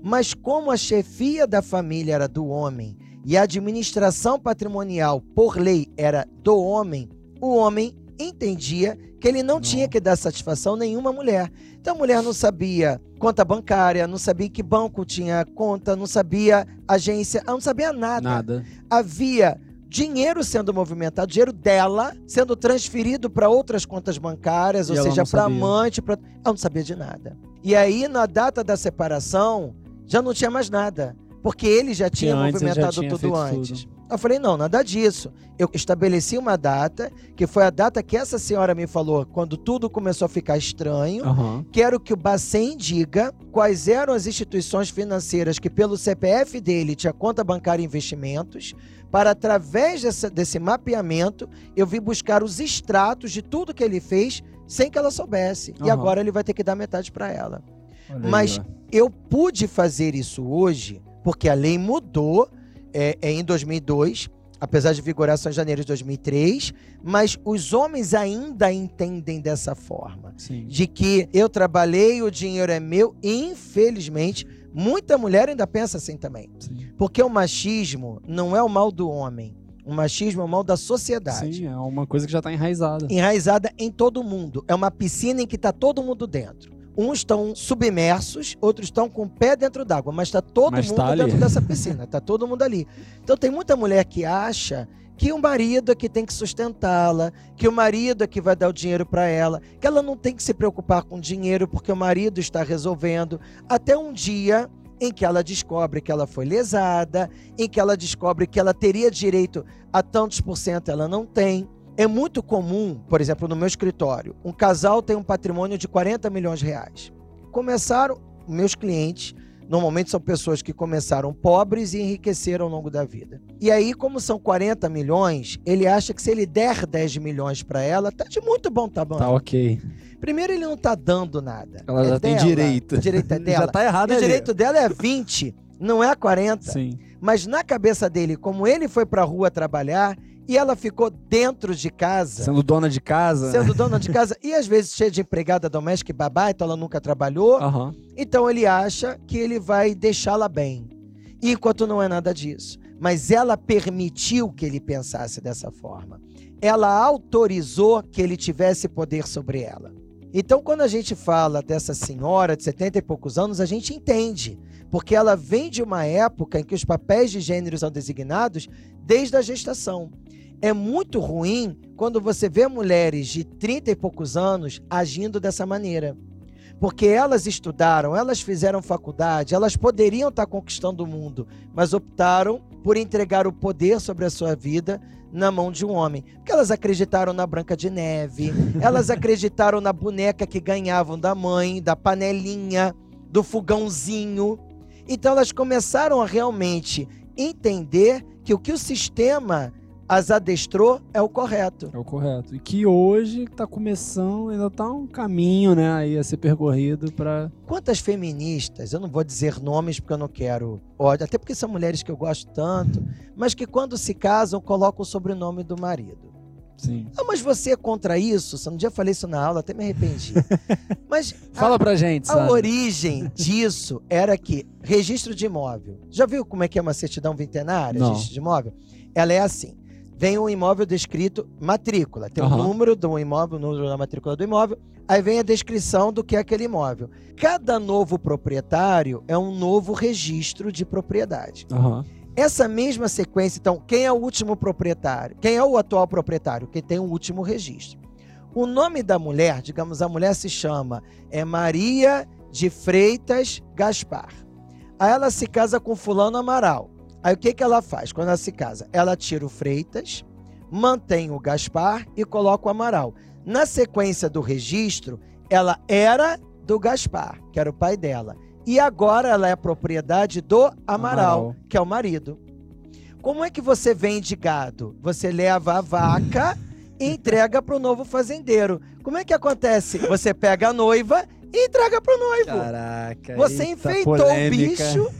Mas como a chefia da família era do homem e a administração patrimonial, por lei, era do homem, o homem entendia que ele não, tinha que dar satisfação nenhuma mulher. Então a mulher não sabia conta bancária, não sabia que banco tinha conta, não sabia agência, não sabia nada. Nada. Havia dinheiro sendo movimentado, dinheiro dela sendo transferido para outras contas bancárias, e ou seja, para amante, pra... ela não sabia de nada. E aí na data da separação já não tinha mais nada porque ele já tinha movimentado já tinha tudo antes. Tudo. Eu falei, não, nada disso. Eu estabeleci uma data, que foi a data que essa senhora me falou quando tudo começou a ficar estranho. Uhum. Quero que o Bacen diga quais eram as instituições financeiras que, pelo CPF dele, tinha conta bancária e investimentos, para, através dessa, desse mapeamento, eu vim buscar os extratos de tudo que ele fez sem que ela soubesse. Uhum. E agora ele vai ter que dar metade para ela. Olha Mas aí, eu pude fazer isso hoje porque a lei mudou é, é em 2002, apesar de vigorar só em janeiro de 2003, mas os homens ainda entendem dessa forma, Sim. de que eu trabalhei, o dinheiro é meu, e infelizmente muita mulher ainda pensa assim também, Sim. porque o machismo não é o mal do homem, o machismo é o mal da sociedade. Sim, é uma coisa que já está enraizada. Enraizada em todo mundo. É uma piscina em que está todo mundo dentro. Uns estão submersos, outros estão com o pé dentro d'água, mas está todo mas mundo tá dentro dessa piscina, está todo mundo ali. Então tem muita mulher que acha que o marido é que tem que sustentá-la, que o marido é que vai dar o dinheiro para ela, que ela não tem que se preocupar com dinheiro porque o marido está resolvendo, até um dia em que ela descobre que ela foi lesada, em que ela descobre que ela teria direito a tantos por cento, ela não tem. É muito comum, por exemplo, no meu escritório, um casal tem um patrimônio de 40 milhões de reais. Começaram, meus clientes, normalmente são pessoas que começaram pobres e enriqueceram ao longo da vida. E aí, como são 40 milhões, ele acha que se ele der 10 milhões para ela, tá de muito bom tamanho. Tá ok. Primeiro, ele não tá dando nada. Ela é já dela. tem direito. Direito é dela. já tá errado O direito dela é 20, não é 40. Sim. Mas na cabeça dele, como ele foi pra rua trabalhar, e ela ficou dentro de casa. Sendo dona de casa. Sendo dona de casa. e às vezes cheia de empregada doméstica e babá, então ela nunca trabalhou. Uhum. Então ele acha que ele vai deixá-la bem. Enquanto não é nada disso. Mas ela permitiu que ele pensasse dessa forma. Ela autorizou que ele tivesse poder sobre ela. Então, quando a gente fala dessa senhora de 70 e poucos anos, a gente entende. Porque ela vem de uma época em que os papéis de gênero são designados desde a gestação. É muito ruim quando você vê mulheres de 30 e poucos anos agindo dessa maneira. Porque elas estudaram, elas fizeram faculdade, elas poderiam estar conquistando o mundo, mas optaram por entregar o poder sobre a sua vida na mão de um homem. Porque elas acreditaram na Branca de Neve, elas acreditaram na boneca que ganhavam da mãe, da panelinha, do fogãozinho. Então elas começaram a realmente entender que o que o sistema as adestrou é o correto. É o correto. E que hoje está começando, ainda está um caminho, né, aí a ser percorrido para. Quantas feministas, eu não vou dizer nomes porque eu não quero ódio, até porque são mulheres que eu gosto tanto, mas que quando se casam colocam o sobrenome do marido. Sim. Ah, mas você é contra isso? Um dia falei isso na aula, até me arrependi. Mas fala a, pra gente. A origem disso era que registro de imóvel. Já viu como é que é uma certidão vintenária, Não. registro de imóvel? Ela é assim vem um imóvel descrito matrícula. Tem o uhum. um número do imóvel, o número da matrícula do imóvel. Aí vem a descrição do que é aquele imóvel. Cada novo proprietário é um novo registro de propriedade. Uhum. Essa mesma sequência, então, quem é o último proprietário? Quem é o atual proprietário? Quem tem o último registro. O nome da mulher, digamos, a mulher se chama é Maria de Freitas Gaspar. Aí ela se casa com fulano Amaral. Aí o que, que ela faz quando ela se casa? Ela tira o Freitas, mantém o Gaspar e coloca o Amaral. Na sequência do registro, ela era do Gaspar, que era o pai dela. E agora ela é propriedade do Amaral, Amaral. que é o marido. Como é que você vende gado? Você leva a vaca e entrega para o novo fazendeiro. Como é que acontece? Você pega a noiva e entrega pro noivo. Caraca. Você enfeitou polêmica. o bicho.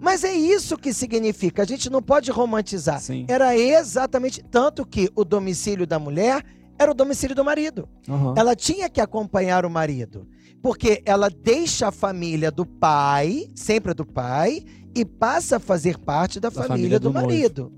Mas é isso que significa. A gente não pode romantizar. Sim. Era exatamente tanto que o domicílio da mulher era o domicílio do marido. Uhum. Ela tinha que acompanhar o marido. Porque ela deixa a família do pai, sempre do pai, e passa a fazer parte da, da família, família, do, do marido.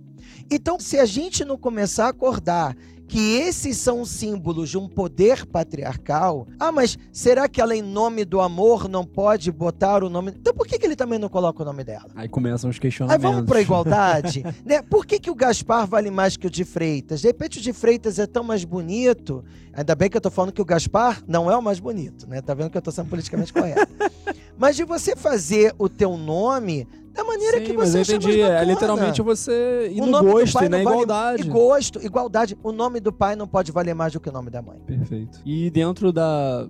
Então, se a gente não começar a acordar que esses são símbolos de um poder patriarcal. Ah, mas será que ela, em nome do amor, não pode botar o nome. Então por que, que ele também não coloca o nome dela? Aí começam os questionamentos. Aí vamos para a igualdade. né? Por que, que o Gaspar vale mais que o de Freitas? De repente o de Freitas é tão mais bonito. Ainda bem que eu tô falando que o Gaspar não é o mais bonito, né? Tá vendo que eu tô sendo politicamente correto. mas de você fazer o teu nome da maneira Sim, que você mas eu entendi. É literalmente você ir o no gosto e na igualdade. Vale... Gosto, igualdade. O nome do pai não pode valer mais do que o nome da mãe. Perfeito. E dentro da,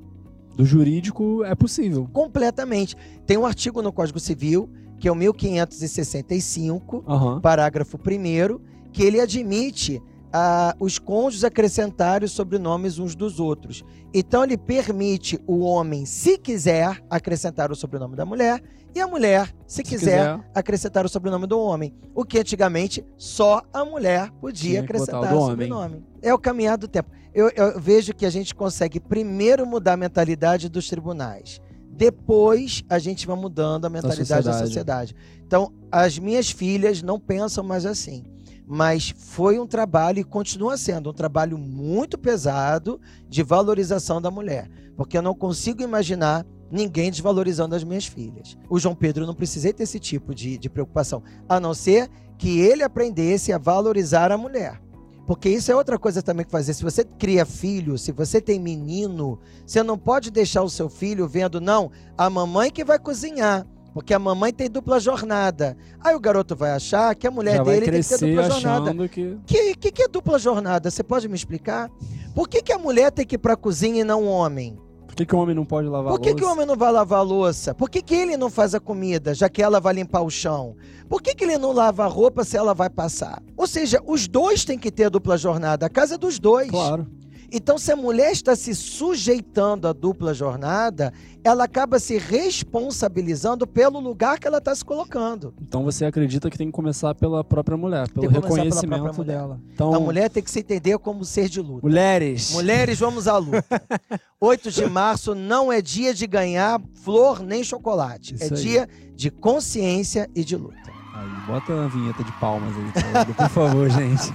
do jurídico é possível. Completamente. Tem um artigo no Código Civil, que é o 1565, uhum. parágrafo 1 que ele admite ah, os cônjuges acrescentarem os sobrenomes uns dos outros. Então ele permite o homem, se quiser, acrescentar o sobrenome da mulher e a mulher, se, se quiser, quiser, acrescentar o sobrenome do homem. O que antigamente só a mulher podia acrescentar o, o sobrenome. É o caminhar do tempo. Eu, eu vejo que a gente consegue primeiro mudar a mentalidade dos tribunais. Depois a gente vai mudando a mentalidade da sociedade. da sociedade. Então, as minhas filhas não pensam mais assim. Mas foi um trabalho e continua sendo um trabalho muito pesado de valorização da mulher. Porque eu não consigo imaginar ninguém desvalorizando as minhas filhas. O João Pedro não precisei ter esse tipo de, de preocupação, a não ser que ele aprendesse a valorizar a mulher. Porque isso é outra coisa também que fazer. Se você cria filho, se você tem menino, você não pode deixar o seu filho vendo, não, a mamãe que vai cozinhar. Porque a mamãe tem dupla jornada. Aí o garoto vai achar que a mulher Já dele tem que ter dupla jornada. Que... Que, que, que é dupla jornada? Você pode me explicar? Por que, que a mulher tem que ir pra cozinha e não o homem? Por que, que o homem não pode lavar Por que, que o homem não vai lavar a louça? Por que, que ele não faz a comida, já que ela vai limpar o chão? Por que, que ele não lava a roupa se ela vai passar? Ou seja, os dois têm que ter a dupla jornada. A casa é dos dois. Claro. Então, se a mulher está se sujeitando à dupla jornada, ela acaba se responsabilizando pelo lugar que ela está se colocando. Então você acredita que tem que começar pela própria mulher, pelo reconhecimento própria mulher. dela. Então, A mulher tem que se entender como ser de luta. mulheres. Mulheres, vamos à luta. 8 de março não é dia de ganhar flor nem chocolate. Isso é aí. dia de consciência e de luta. Aí, bota a vinheta de palmas aí, por favor, por favor, gente.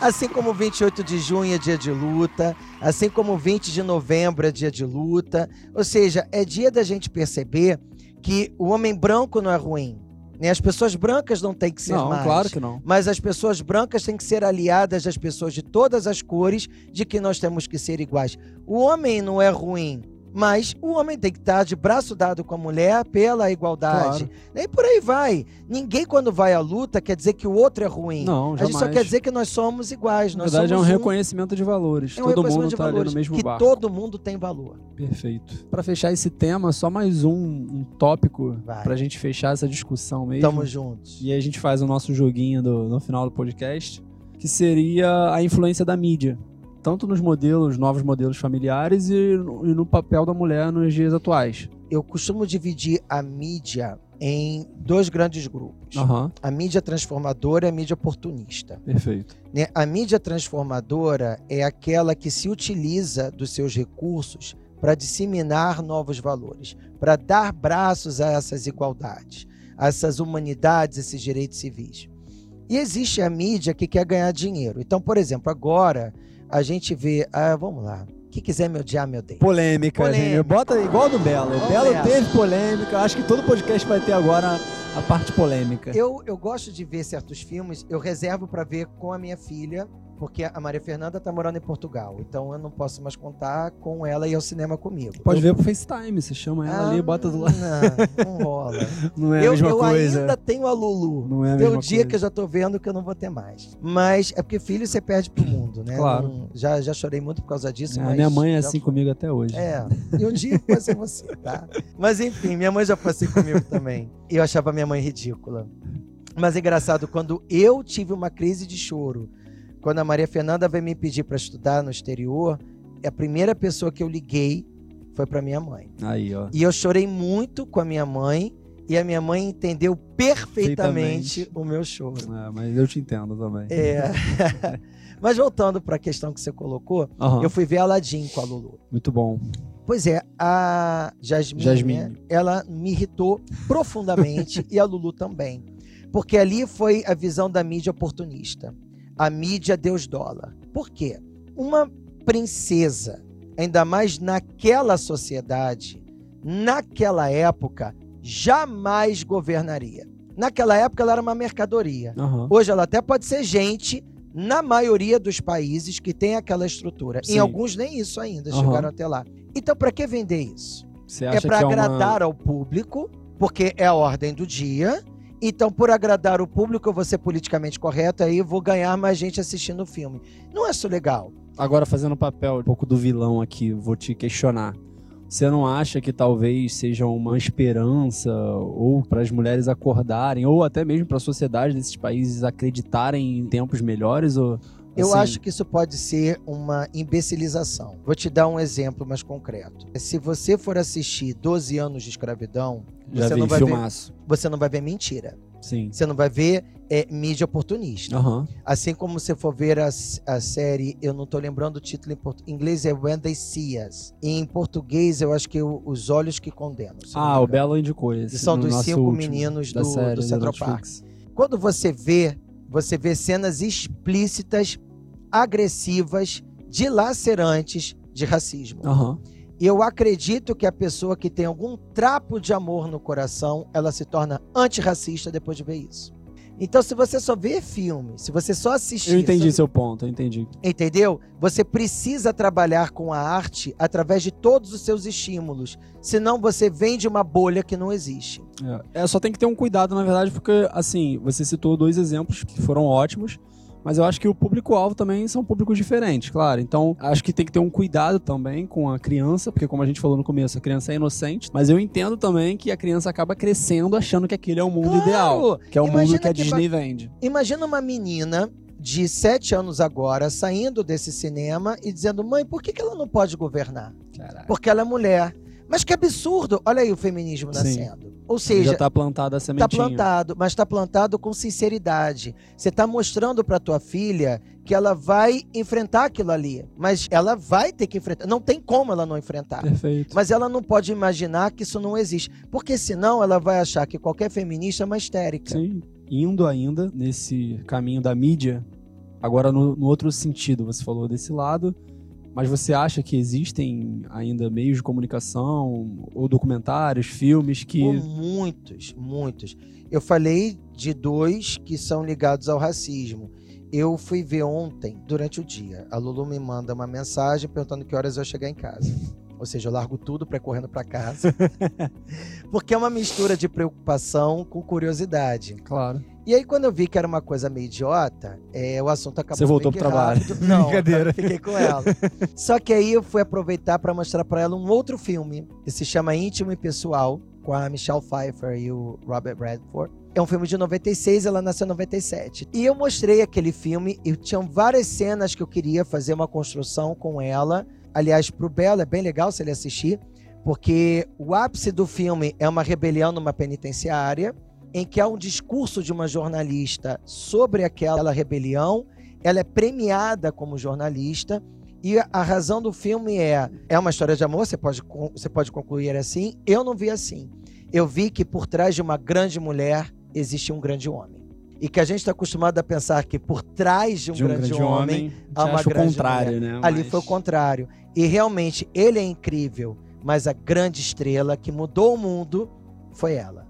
Assim como 28 de junho é dia de luta, assim como 20 de novembro é dia de luta. Ou seja, é dia da gente perceber que o homem branco não é ruim. Né? As pessoas brancas não têm que ser não, mais. claro que não. Mas as pessoas brancas têm que ser aliadas das pessoas de todas as cores, de que nós temos que ser iguais. O homem não é ruim, mas o homem tem que estar de braço dado com a mulher pela igualdade. E por aí vai. Ninguém, quando vai à luta, quer dizer que o outro é ruim. Não, a gente só jamais. quer dizer que nós somos iguais. Na verdade, é um reconhecimento de valores. é um todo mundo de tá ali no mesmo que barco. todo mundo tem valor. Perfeito. Para fechar esse tema, só mais um, um tópico Vai. pra gente fechar essa discussão mesmo. Tamo juntos. E aí a gente faz o nosso joguinho do- no final do podcast, que seria a influência da mídia. Tanto nos modelos, novos modelos familiares e no, e no papel da mulher nos dias atuais. Eu costumo dividir a mídia em dois grandes grupos. Aham, A mídia transformadora e a mídia oportunista. perfeito. né? A mídia transformadora é aquela que se utiliza dos seus recursos para disseminar novos valores, para dar braços a essas igualdades, a essas humanidades, esses direitos civis. E existe a mídia que quer ganhar dinheiro. Então, por exemplo, agora a gente vê, ah, vamos lá, quem quiser me odiar, me odeia. Polêmica, Polêmica. gente. Bota igual do Belo. O Belo Belo. teve polêmica. Acho que todo podcast vai ter agora a parte polêmica. Eu, eu gosto de ver certos filmes, eu reservo para ver com a minha filha, porque a Maria Fernanda tá morando em Portugal, então eu não posso mais contar com ela e ao cinema comigo. Pode Eu- ver pro FaceTime, você chama ela ali e bota do lado. Não, não rola. Não é a eu mesma eu coisa. ainda tenho a Lulu. Não é a Tem mesma um dia coisa. que eu já tô vendo que eu não vou ter mais. Mas é porque filho você perde pro mundo, né? Claro. Não- já, já chorei muito por causa disso. Mas minha mãe é assim foi. comigo até hoje. É, e um dia vai ser você, tá? Mas enfim, minha mãe já foi assim comigo também. E eu achava minha mãe ridícula. Mas é engraçado, quando eu tive uma crise de choro, quando a Maria Fernanda veio me pedir para estudar no exterior, a primeira pessoa que eu liguei foi para minha mãe. Aí, ó. E eu chorei muito com a minha mãe, e a minha mãe entendeu perfeitamente o meu choro. É, mas eu te entendo também. É. Mas voltando para a questão que você colocou, Aham, eu fui ver Aladdin com a Lulu. Muito bom. Pois é, a Jasmine, Jasmine. né, ela me irritou profundamente e a Lulu também. Porque ali foi a visão da mídia oportunista. A mídia Deus dólar. Por quê? Uma princesa, ainda mais naquela sociedade, naquela época, jamais governaria. Naquela época ela era uma mercadoria. Aham. Hoje ela até pode ser gente na maioria dos países que tem aquela estrutura. Sim. Em alguns nem isso ainda Aham. chegaram até lá. Então para que vender isso? É para é uma... agradar ao público, porque é a ordem do dia. Então, por agradar o público, eu vou ser politicamente correto, aí vou ganhar mais gente assistindo o filme. Não é isso legal. Agora, fazendo o papel um pouco do vilão aqui, vou te questionar. Você não acha que talvez seja uma esperança ou para as mulheres acordarem, ou até mesmo para a sociedade desses países acreditarem em tempos melhores? Ou, Eu assim, acho que isso pode ser uma imbecilização. Vou te dar um exemplo mais concreto. Se você for assistir 12 anos de escravidão, já você vi não vai ver você não vai ver mentira. Sim. Você não vai ver é, mídia oportunista. Aham. Assim como você for ver a, a série, eu não tô lembrando o título em, portu- em inglês, é When They See Us. E em português, eu acho que é o- Os Olhos que Condenam. Ah, o. Belo indicou esse. E são dos cinco último, meninos do- série do Central Netflix. Quando você vê, você vê cenas explícitas, agressivas, dilacerantes de racismo. E eu acredito que a pessoa que tem algum trapo de amor no coração, ela se torna antirracista depois de ver isso. Então, se você só vê filme, se você só assistir. Eu entendi só... seu ponto, eu entendi. Entendeu? Você precisa trabalhar com a arte através de todos os seus estímulos. Senão você vende uma bolha que não existe. É, é só tem que ter um cuidado, na verdade, porque, assim, você citou dois exemplos que foram ótimos. Mas eu acho que o público-alvo também são públicos diferentes, claro. Então, acho que tem que ter um cuidado também com a criança, porque como a gente falou no começo, a criança é inocente. Mas eu entendo também que a criança acaba crescendo achando que aquele é o mundo claro! ideal. Que é o Imagina mundo que a que Disney ba... vende. Imagina uma menina de sete anos agora saindo desse cinema e dizendo: mãe, por que, que ela não pode governar? Caraca. Porque ela é mulher. Mas que absurdo! Olha aí o feminismo nascendo. Ou seja, já está plantada a sementinha. Está plantado, mas está plantado com sinceridade. Você está mostrando para tua filha que ela vai enfrentar aquilo ali, mas ela vai ter que enfrentar. Não tem como ela não enfrentar. Perfeito. Mas ela não pode imaginar que isso não existe, porque senão ela vai achar que qualquer feminista é uma histérica. Sim, indo ainda nesse caminho da mídia, agora no, no outro sentido, você falou desse lado mas você acha que existem ainda meios de comunicação, ou documentários, filmes que. Oh, muitos, muitos. Eu falei de dois que são ligados ao racismo. Eu fui ver ontem, durante o dia. A Lulu me manda uma mensagem perguntando que horas eu chegar em casa. Ou seja, eu largo tudo para correndo para casa. Porque é uma mistura de preocupação com curiosidade. Claro. E aí, quando eu vi que era uma coisa meio idiota, é, o assunto acabou Você voltou pro trabalho. Não, fiquei com ela. Só que aí eu fui aproveitar para mostrar para ela um outro filme que se chama Íntimo e Pessoal, com a Michelle Pfeiffer e o Robert Redford. É um filme de 96, ela nasceu em 97. E eu mostrei aquele filme e tinham várias cenas que eu queria fazer uma construção com ela. Aliás, pro Belo é bem legal se ele assistir, porque o ápice do filme é uma rebelião numa penitenciária em que há um discurso de uma jornalista sobre aquela rebelião. Ela é premiada como jornalista. E a razão do filme é: é uma história de amor, você pode, você pode concluir assim. Eu não vi assim. Eu vi que por trás de uma grande mulher existe um grande homem. E que a gente está acostumado a pensar que por trás de um, de um grande, grande, homem, homem há uma grande o contrário, mulher. né? Ali Mas... foi o contrário. E realmente ele é incrível, mas a grande estrela que mudou o mundo foi ela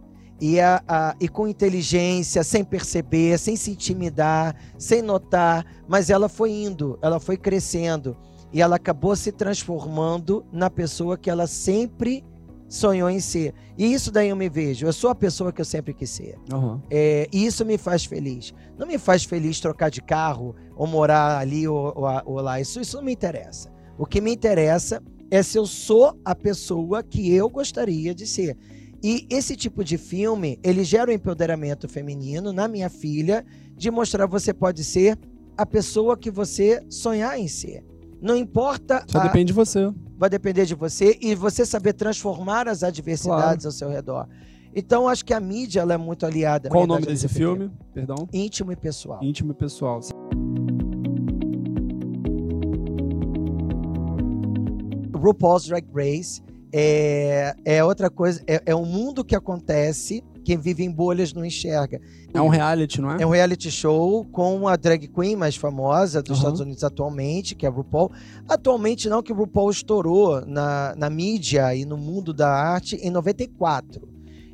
e, a, a, e com inteligência, sem perceber, sem se intimidar, sem notar, mas ela foi indo, ela foi crescendo e ela acabou se transformando na pessoa que ela sempre sonhou em ser. E isso daí eu me vejo, eu sou a pessoa que eu sempre quis ser. Uhum. É, e isso me faz feliz. Não me faz feliz trocar de carro ou morar ali ou, ou, ou lá, isso, isso não me interessa. O que me interessa é se eu sou a pessoa que eu gostaria de ser. E esse tipo de filme, ele gera um empoderamento feminino na minha filha, de mostrar você pode ser a pessoa que você sonhar em ser. Não importa. Só a... depende de você. Vai depender de você e você saber transformar as adversidades claro. ao seu redor. Então, acho que a mídia ela é muito aliada. Qual o nome desse filme? Perdão? Íntimo e pessoal. Íntimo e pessoal. RuPaul's Drag Race é, é outra coisa, é, é um mundo que acontece, quem vive em bolhas não enxerga. É um reality, não é? É um reality show com a drag queen mais famosa dos uhum. Estados Unidos atualmente, que é a RuPaul. Atualmente não, que o RuPaul estourou na, na mídia e no mundo da arte em 94.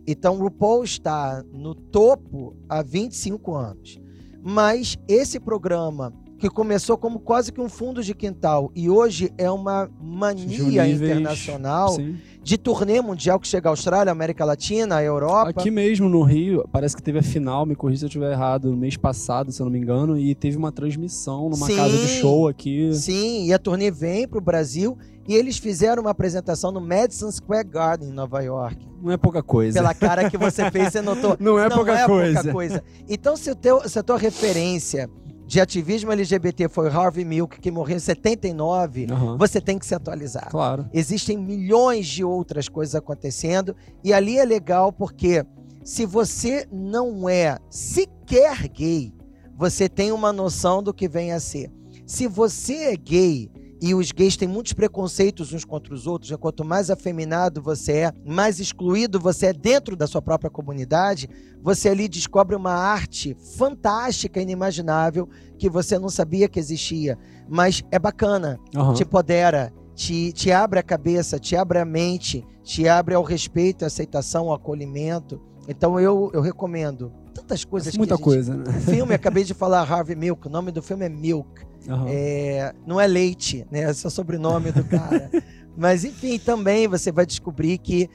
Então o RuPaul está no topo há 25 anos. Mas esse programa que começou como quase que um fundo de quintal e hoje é uma mania internacional sim. de turnê mundial que chega à Austrália, América Latina, Europa. Aqui mesmo no Rio, parece que teve a final, me corrija se eu estiver errado, no mês passado, se eu não me engano, e teve uma transmissão numa sim, casa de show aqui. Sim, e a turnê vem para o Brasil e eles fizeram uma apresentação no Madison Square Garden, em Nova York. Não é pouca coisa. Pela cara que você fez, você notou. Não é, não pouca, é coisa. pouca coisa. Então, se, o teu, se a tua referência de ativismo LGBT foi Harvey Milk, que morreu em 79, uhum. você tem que se atualizar. Claro. Existem milhões de outras coisas acontecendo e ali é legal porque se você não é sequer gay, você tem uma noção do que vem a ser. Se você é gay e os gays têm muitos preconceitos uns contra os outros. Né? Quanto mais afeminado você é, mais excluído você é dentro da sua própria comunidade, você ali descobre uma arte fantástica, inimaginável, que você não sabia que existia. Mas é bacana, uhum. te podera, te, te abre a cabeça, te abre a mente, te abre ao respeito, à aceitação, ao acolhimento. Então eu, eu recomendo tantas coisas Muita que coisa, né? O filme, acabei de falar Harvey Milk, o nome do filme é Milk. Uhum. É, não é leite, né? Esse é o sobrenome do cara. Mas, enfim, também você vai descobrir que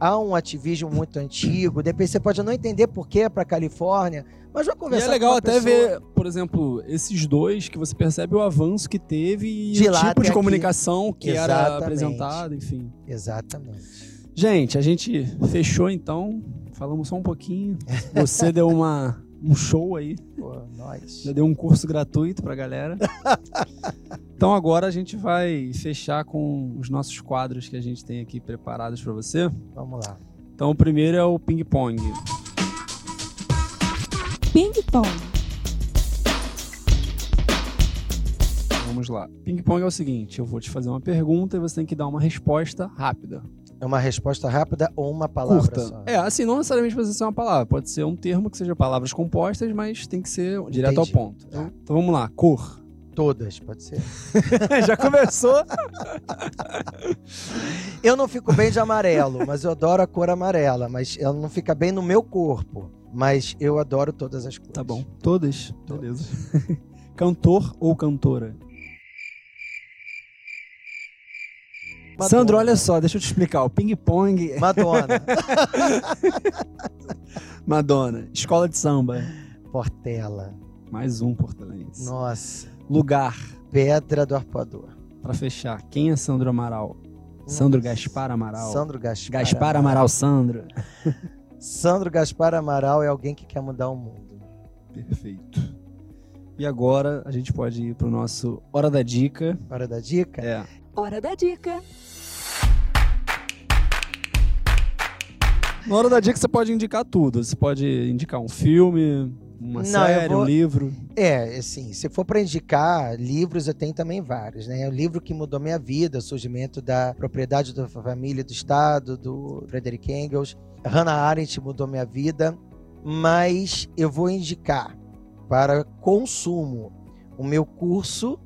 há, um ativismo muito antigo. Depois você pode não entender por que é para Califórnia, mas vai conversar e é legal até pessoa... ver, por exemplo, esses dois que você percebe o avanço que teve e de o tipo de comunicação aqui. que Exatamente. era apresentado, enfim. Exatamente. Gente, a gente fechou então. Falamos só um pouquinho. Você deu uma um show aí. Pô, nós. Já deu um curso gratuito pra galera. então agora a gente vai fechar com os nossos quadros que a gente tem aqui preparados para você. Vamos lá. Então o primeiro é o ping pong. Ping pong. Vamos lá. Ping pong é o seguinte, eu vou te fazer uma pergunta e você tem que dar uma resposta rápida. É uma resposta rápida ou uma palavra Curta. só? É, assim, não necessariamente precisa ser uma palavra. Pode ser um termo que seja palavras compostas, mas tem que ser direto Entendi. ao ponto. Tá. Então vamos lá. Cor. Todas, pode ser. Já começou. eu não fico bem de amarelo, mas eu adoro a cor amarela. Mas ela não fica bem no meu corpo. Mas eu adoro todas as cores. Tá bom. Todas? Beleza. Cantor ou cantora? Madonna. Sandro, olha só, deixa eu te explicar. O ping-pong. Madonna. Madonna. Escola de samba. Portela. Mais um portelense. Nossa. Lugar. Pedra do Arpoador. Pra fechar, quem é Sandro Amaral? Nossa. Sandro Gaspar Amaral. Sandro Gaspar. Gaspar Amaral, Amaral Sandro. Sandro Gaspar Amaral é alguém que quer mudar o mundo. Perfeito. E agora a gente pode ir pro nosso Hora da Dica. Hora da Dica? É. Hora da Dica. Na hora da dica você pode indicar tudo. Você pode indicar um filme, uma Não, série, vou... um livro. É, assim, se for para indicar livros, eu tenho também vários, né? O livro que mudou minha vida, o surgimento da propriedade da família do Estado, do Frederick Engels. Hannah Arendt mudou minha vida, mas eu vou indicar para consumo o meu curso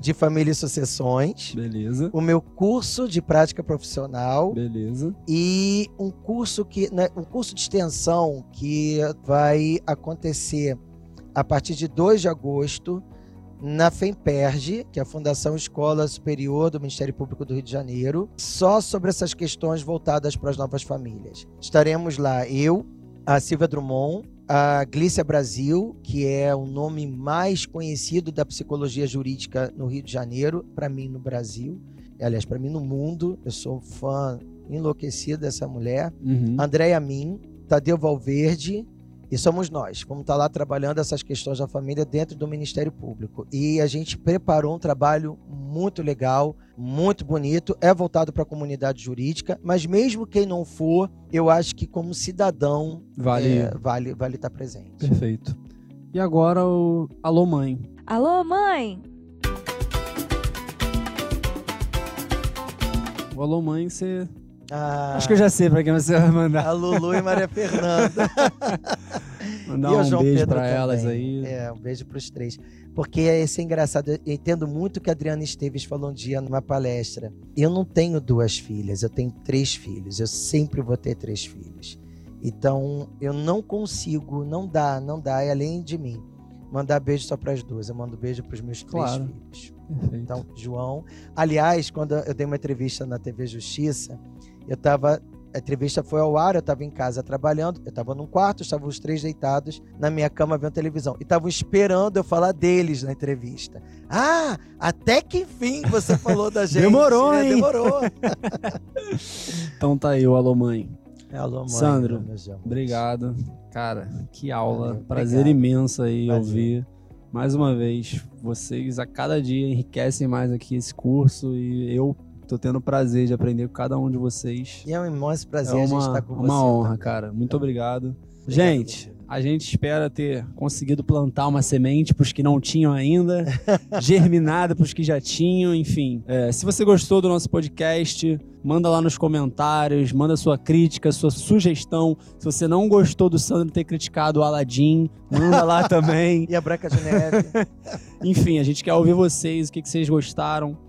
de família e sucessões. Beleza. O meu curso de prática profissional. Beleza. E um curso que, né, um curso de extensão que vai acontecer a partir de 2 de agosto na FEMPERGE, que é a Fundação Escola Superior do Ministério Público do Rio de Janeiro, só sobre essas questões voltadas para as novas famílias. Estaremos lá eu, a Silvia Drummond, a Glícia Brasil, que é o nome mais conhecido da psicologia jurídica no Rio de Janeiro, para mim no Brasil, aliás, para mim no mundo. Eu sou fã enlouquecido dessa mulher. Uhum. Andréia Min, Tadeu Valverde, e somos nós. Vamos estar lá trabalhando essas questões da família dentro do Ministério Público. E a gente preparou um trabalho muito legal, muito bonito. É voltado para a comunidade jurídica, mas mesmo quem não for, eu acho que como cidadão vale é, vale vale estar presente. Perfeito. E agora o alô mãe. Alô mãe. O alô mãe você ah, Acho que eu já sei pra quem você vai mandar. A Lulu e Maria Fernanda. Mandar e um João beijo também. elas aí. É, um beijo pros três. Porque esse é engraçado. Eu entendo muito o que a Adriana Esteves falou um dia numa palestra. Eu não tenho duas filhas, eu tenho três filhos. Eu sempre vou ter três filhos. Então, eu não consigo, não dá, não dá, é além de mim. Mandar beijo só para as duas. Eu mando beijo para os meus claro. três filhos. Perfeito. Então, João. Aliás, quando eu dei uma entrevista na TV Justiça, eu tava. A entrevista foi ao ar, eu estava em casa trabalhando, eu estava num quarto, estavam os três deitados na minha cama vendo televisão. E estavam esperando eu falar deles na entrevista. Ah, até que enfim você falou da gente. Demorou, né? hein? Demorou. então tá aí o Alô Mãe. É, alô, mãe. Sandro, obrigado. Cara, que aula. Valeu, Prazer obrigado. imenso aí Valeu. ouvir. Mais uma vez, vocês a cada dia enriquecem mais aqui esse curso e eu Tô tendo o prazer de aprender com cada um de vocês. E é um imenso prazer é uma, a gente estar com uma você. Uma honra, também. cara. Muito obrigado. obrigado gente, a gente espera ter conseguido plantar uma semente para os que não tinham ainda, germinada para os que já tinham, enfim. É, se você gostou do nosso podcast, manda lá nos comentários, manda sua crítica, sua sugestão. Se você não gostou do Sandro ter criticado o Aladdin, manda lá também. e a Branca de Neve. enfim, a gente quer ouvir vocês, o que, que vocês gostaram.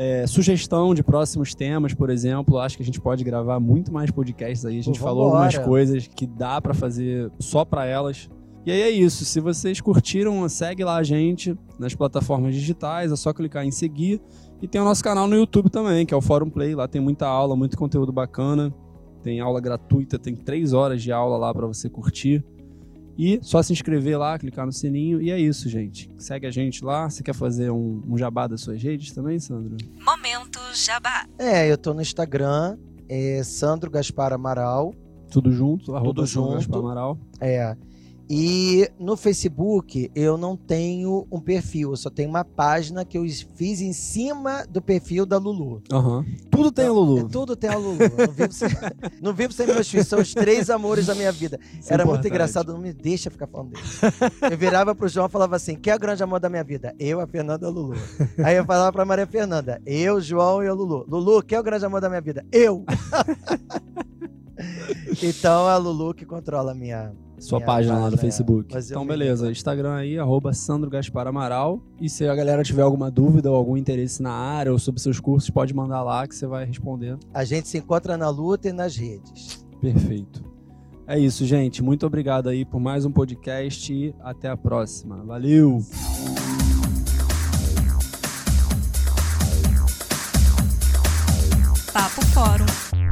É, sugestão de próximos temas, por exemplo, acho que a gente pode gravar muito mais podcasts aí. A gente Pô, falou algumas coisas que dá para fazer só para elas. E aí é isso. Se vocês curtiram, segue lá a gente nas plataformas digitais. É só clicar em seguir. E tem o nosso canal no YouTube também, que é o Fórum Play. Lá tem muita aula, muito conteúdo bacana. Tem aula gratuita, tem três horas de aula lá para você curtir. E só se inscrever lá, clicar no sininho. E é isso, gente. Segue a gente lá. Você quer fazer um, um jabá das suas redes também, Sandro? Momento Jabá. É, eu tô no Instagram, é Sandro Gaspar Amaral. Tudo junto, arroba Tudo junto. Gaspar Amaral. É. E no Facebook eu não tenho um perfil, eu só tenho uma página que eu fiz em cima do perfil da Lulu. Uhum. Tudo tem a Lulu. É, tudo tem a Lulu. Não vivo, sem, não vivo sem meus filhos, são os três amores da minha vida. Isso é Era é muito engraçado, não me deixa ficar falando deles. Eu virava pro João e falava assim: quem é o grande amor da minha vida? Eu, a Fernanda e a Lulu. Aí eu falava pra Maria Fernanda: eu, João e a Lulu. Lulu, quem é o grande amor da minha vida? Eu! então é a Lulu que controla a minha sua página lá no Facebook. É. Então, beleza. Instagram aí, arroba Sandro Gaspar Amaral. E se a galera tiver alguma dúvida ou algum interesse na área ou sobre seus cursos, pode mandar lá que você vai responder. A gente se encontra na luta e nas redes. Perfeito. É isso, gente. Muito obrigado aí por mais um podcast e até a próxima. Valeu! Papo Fórum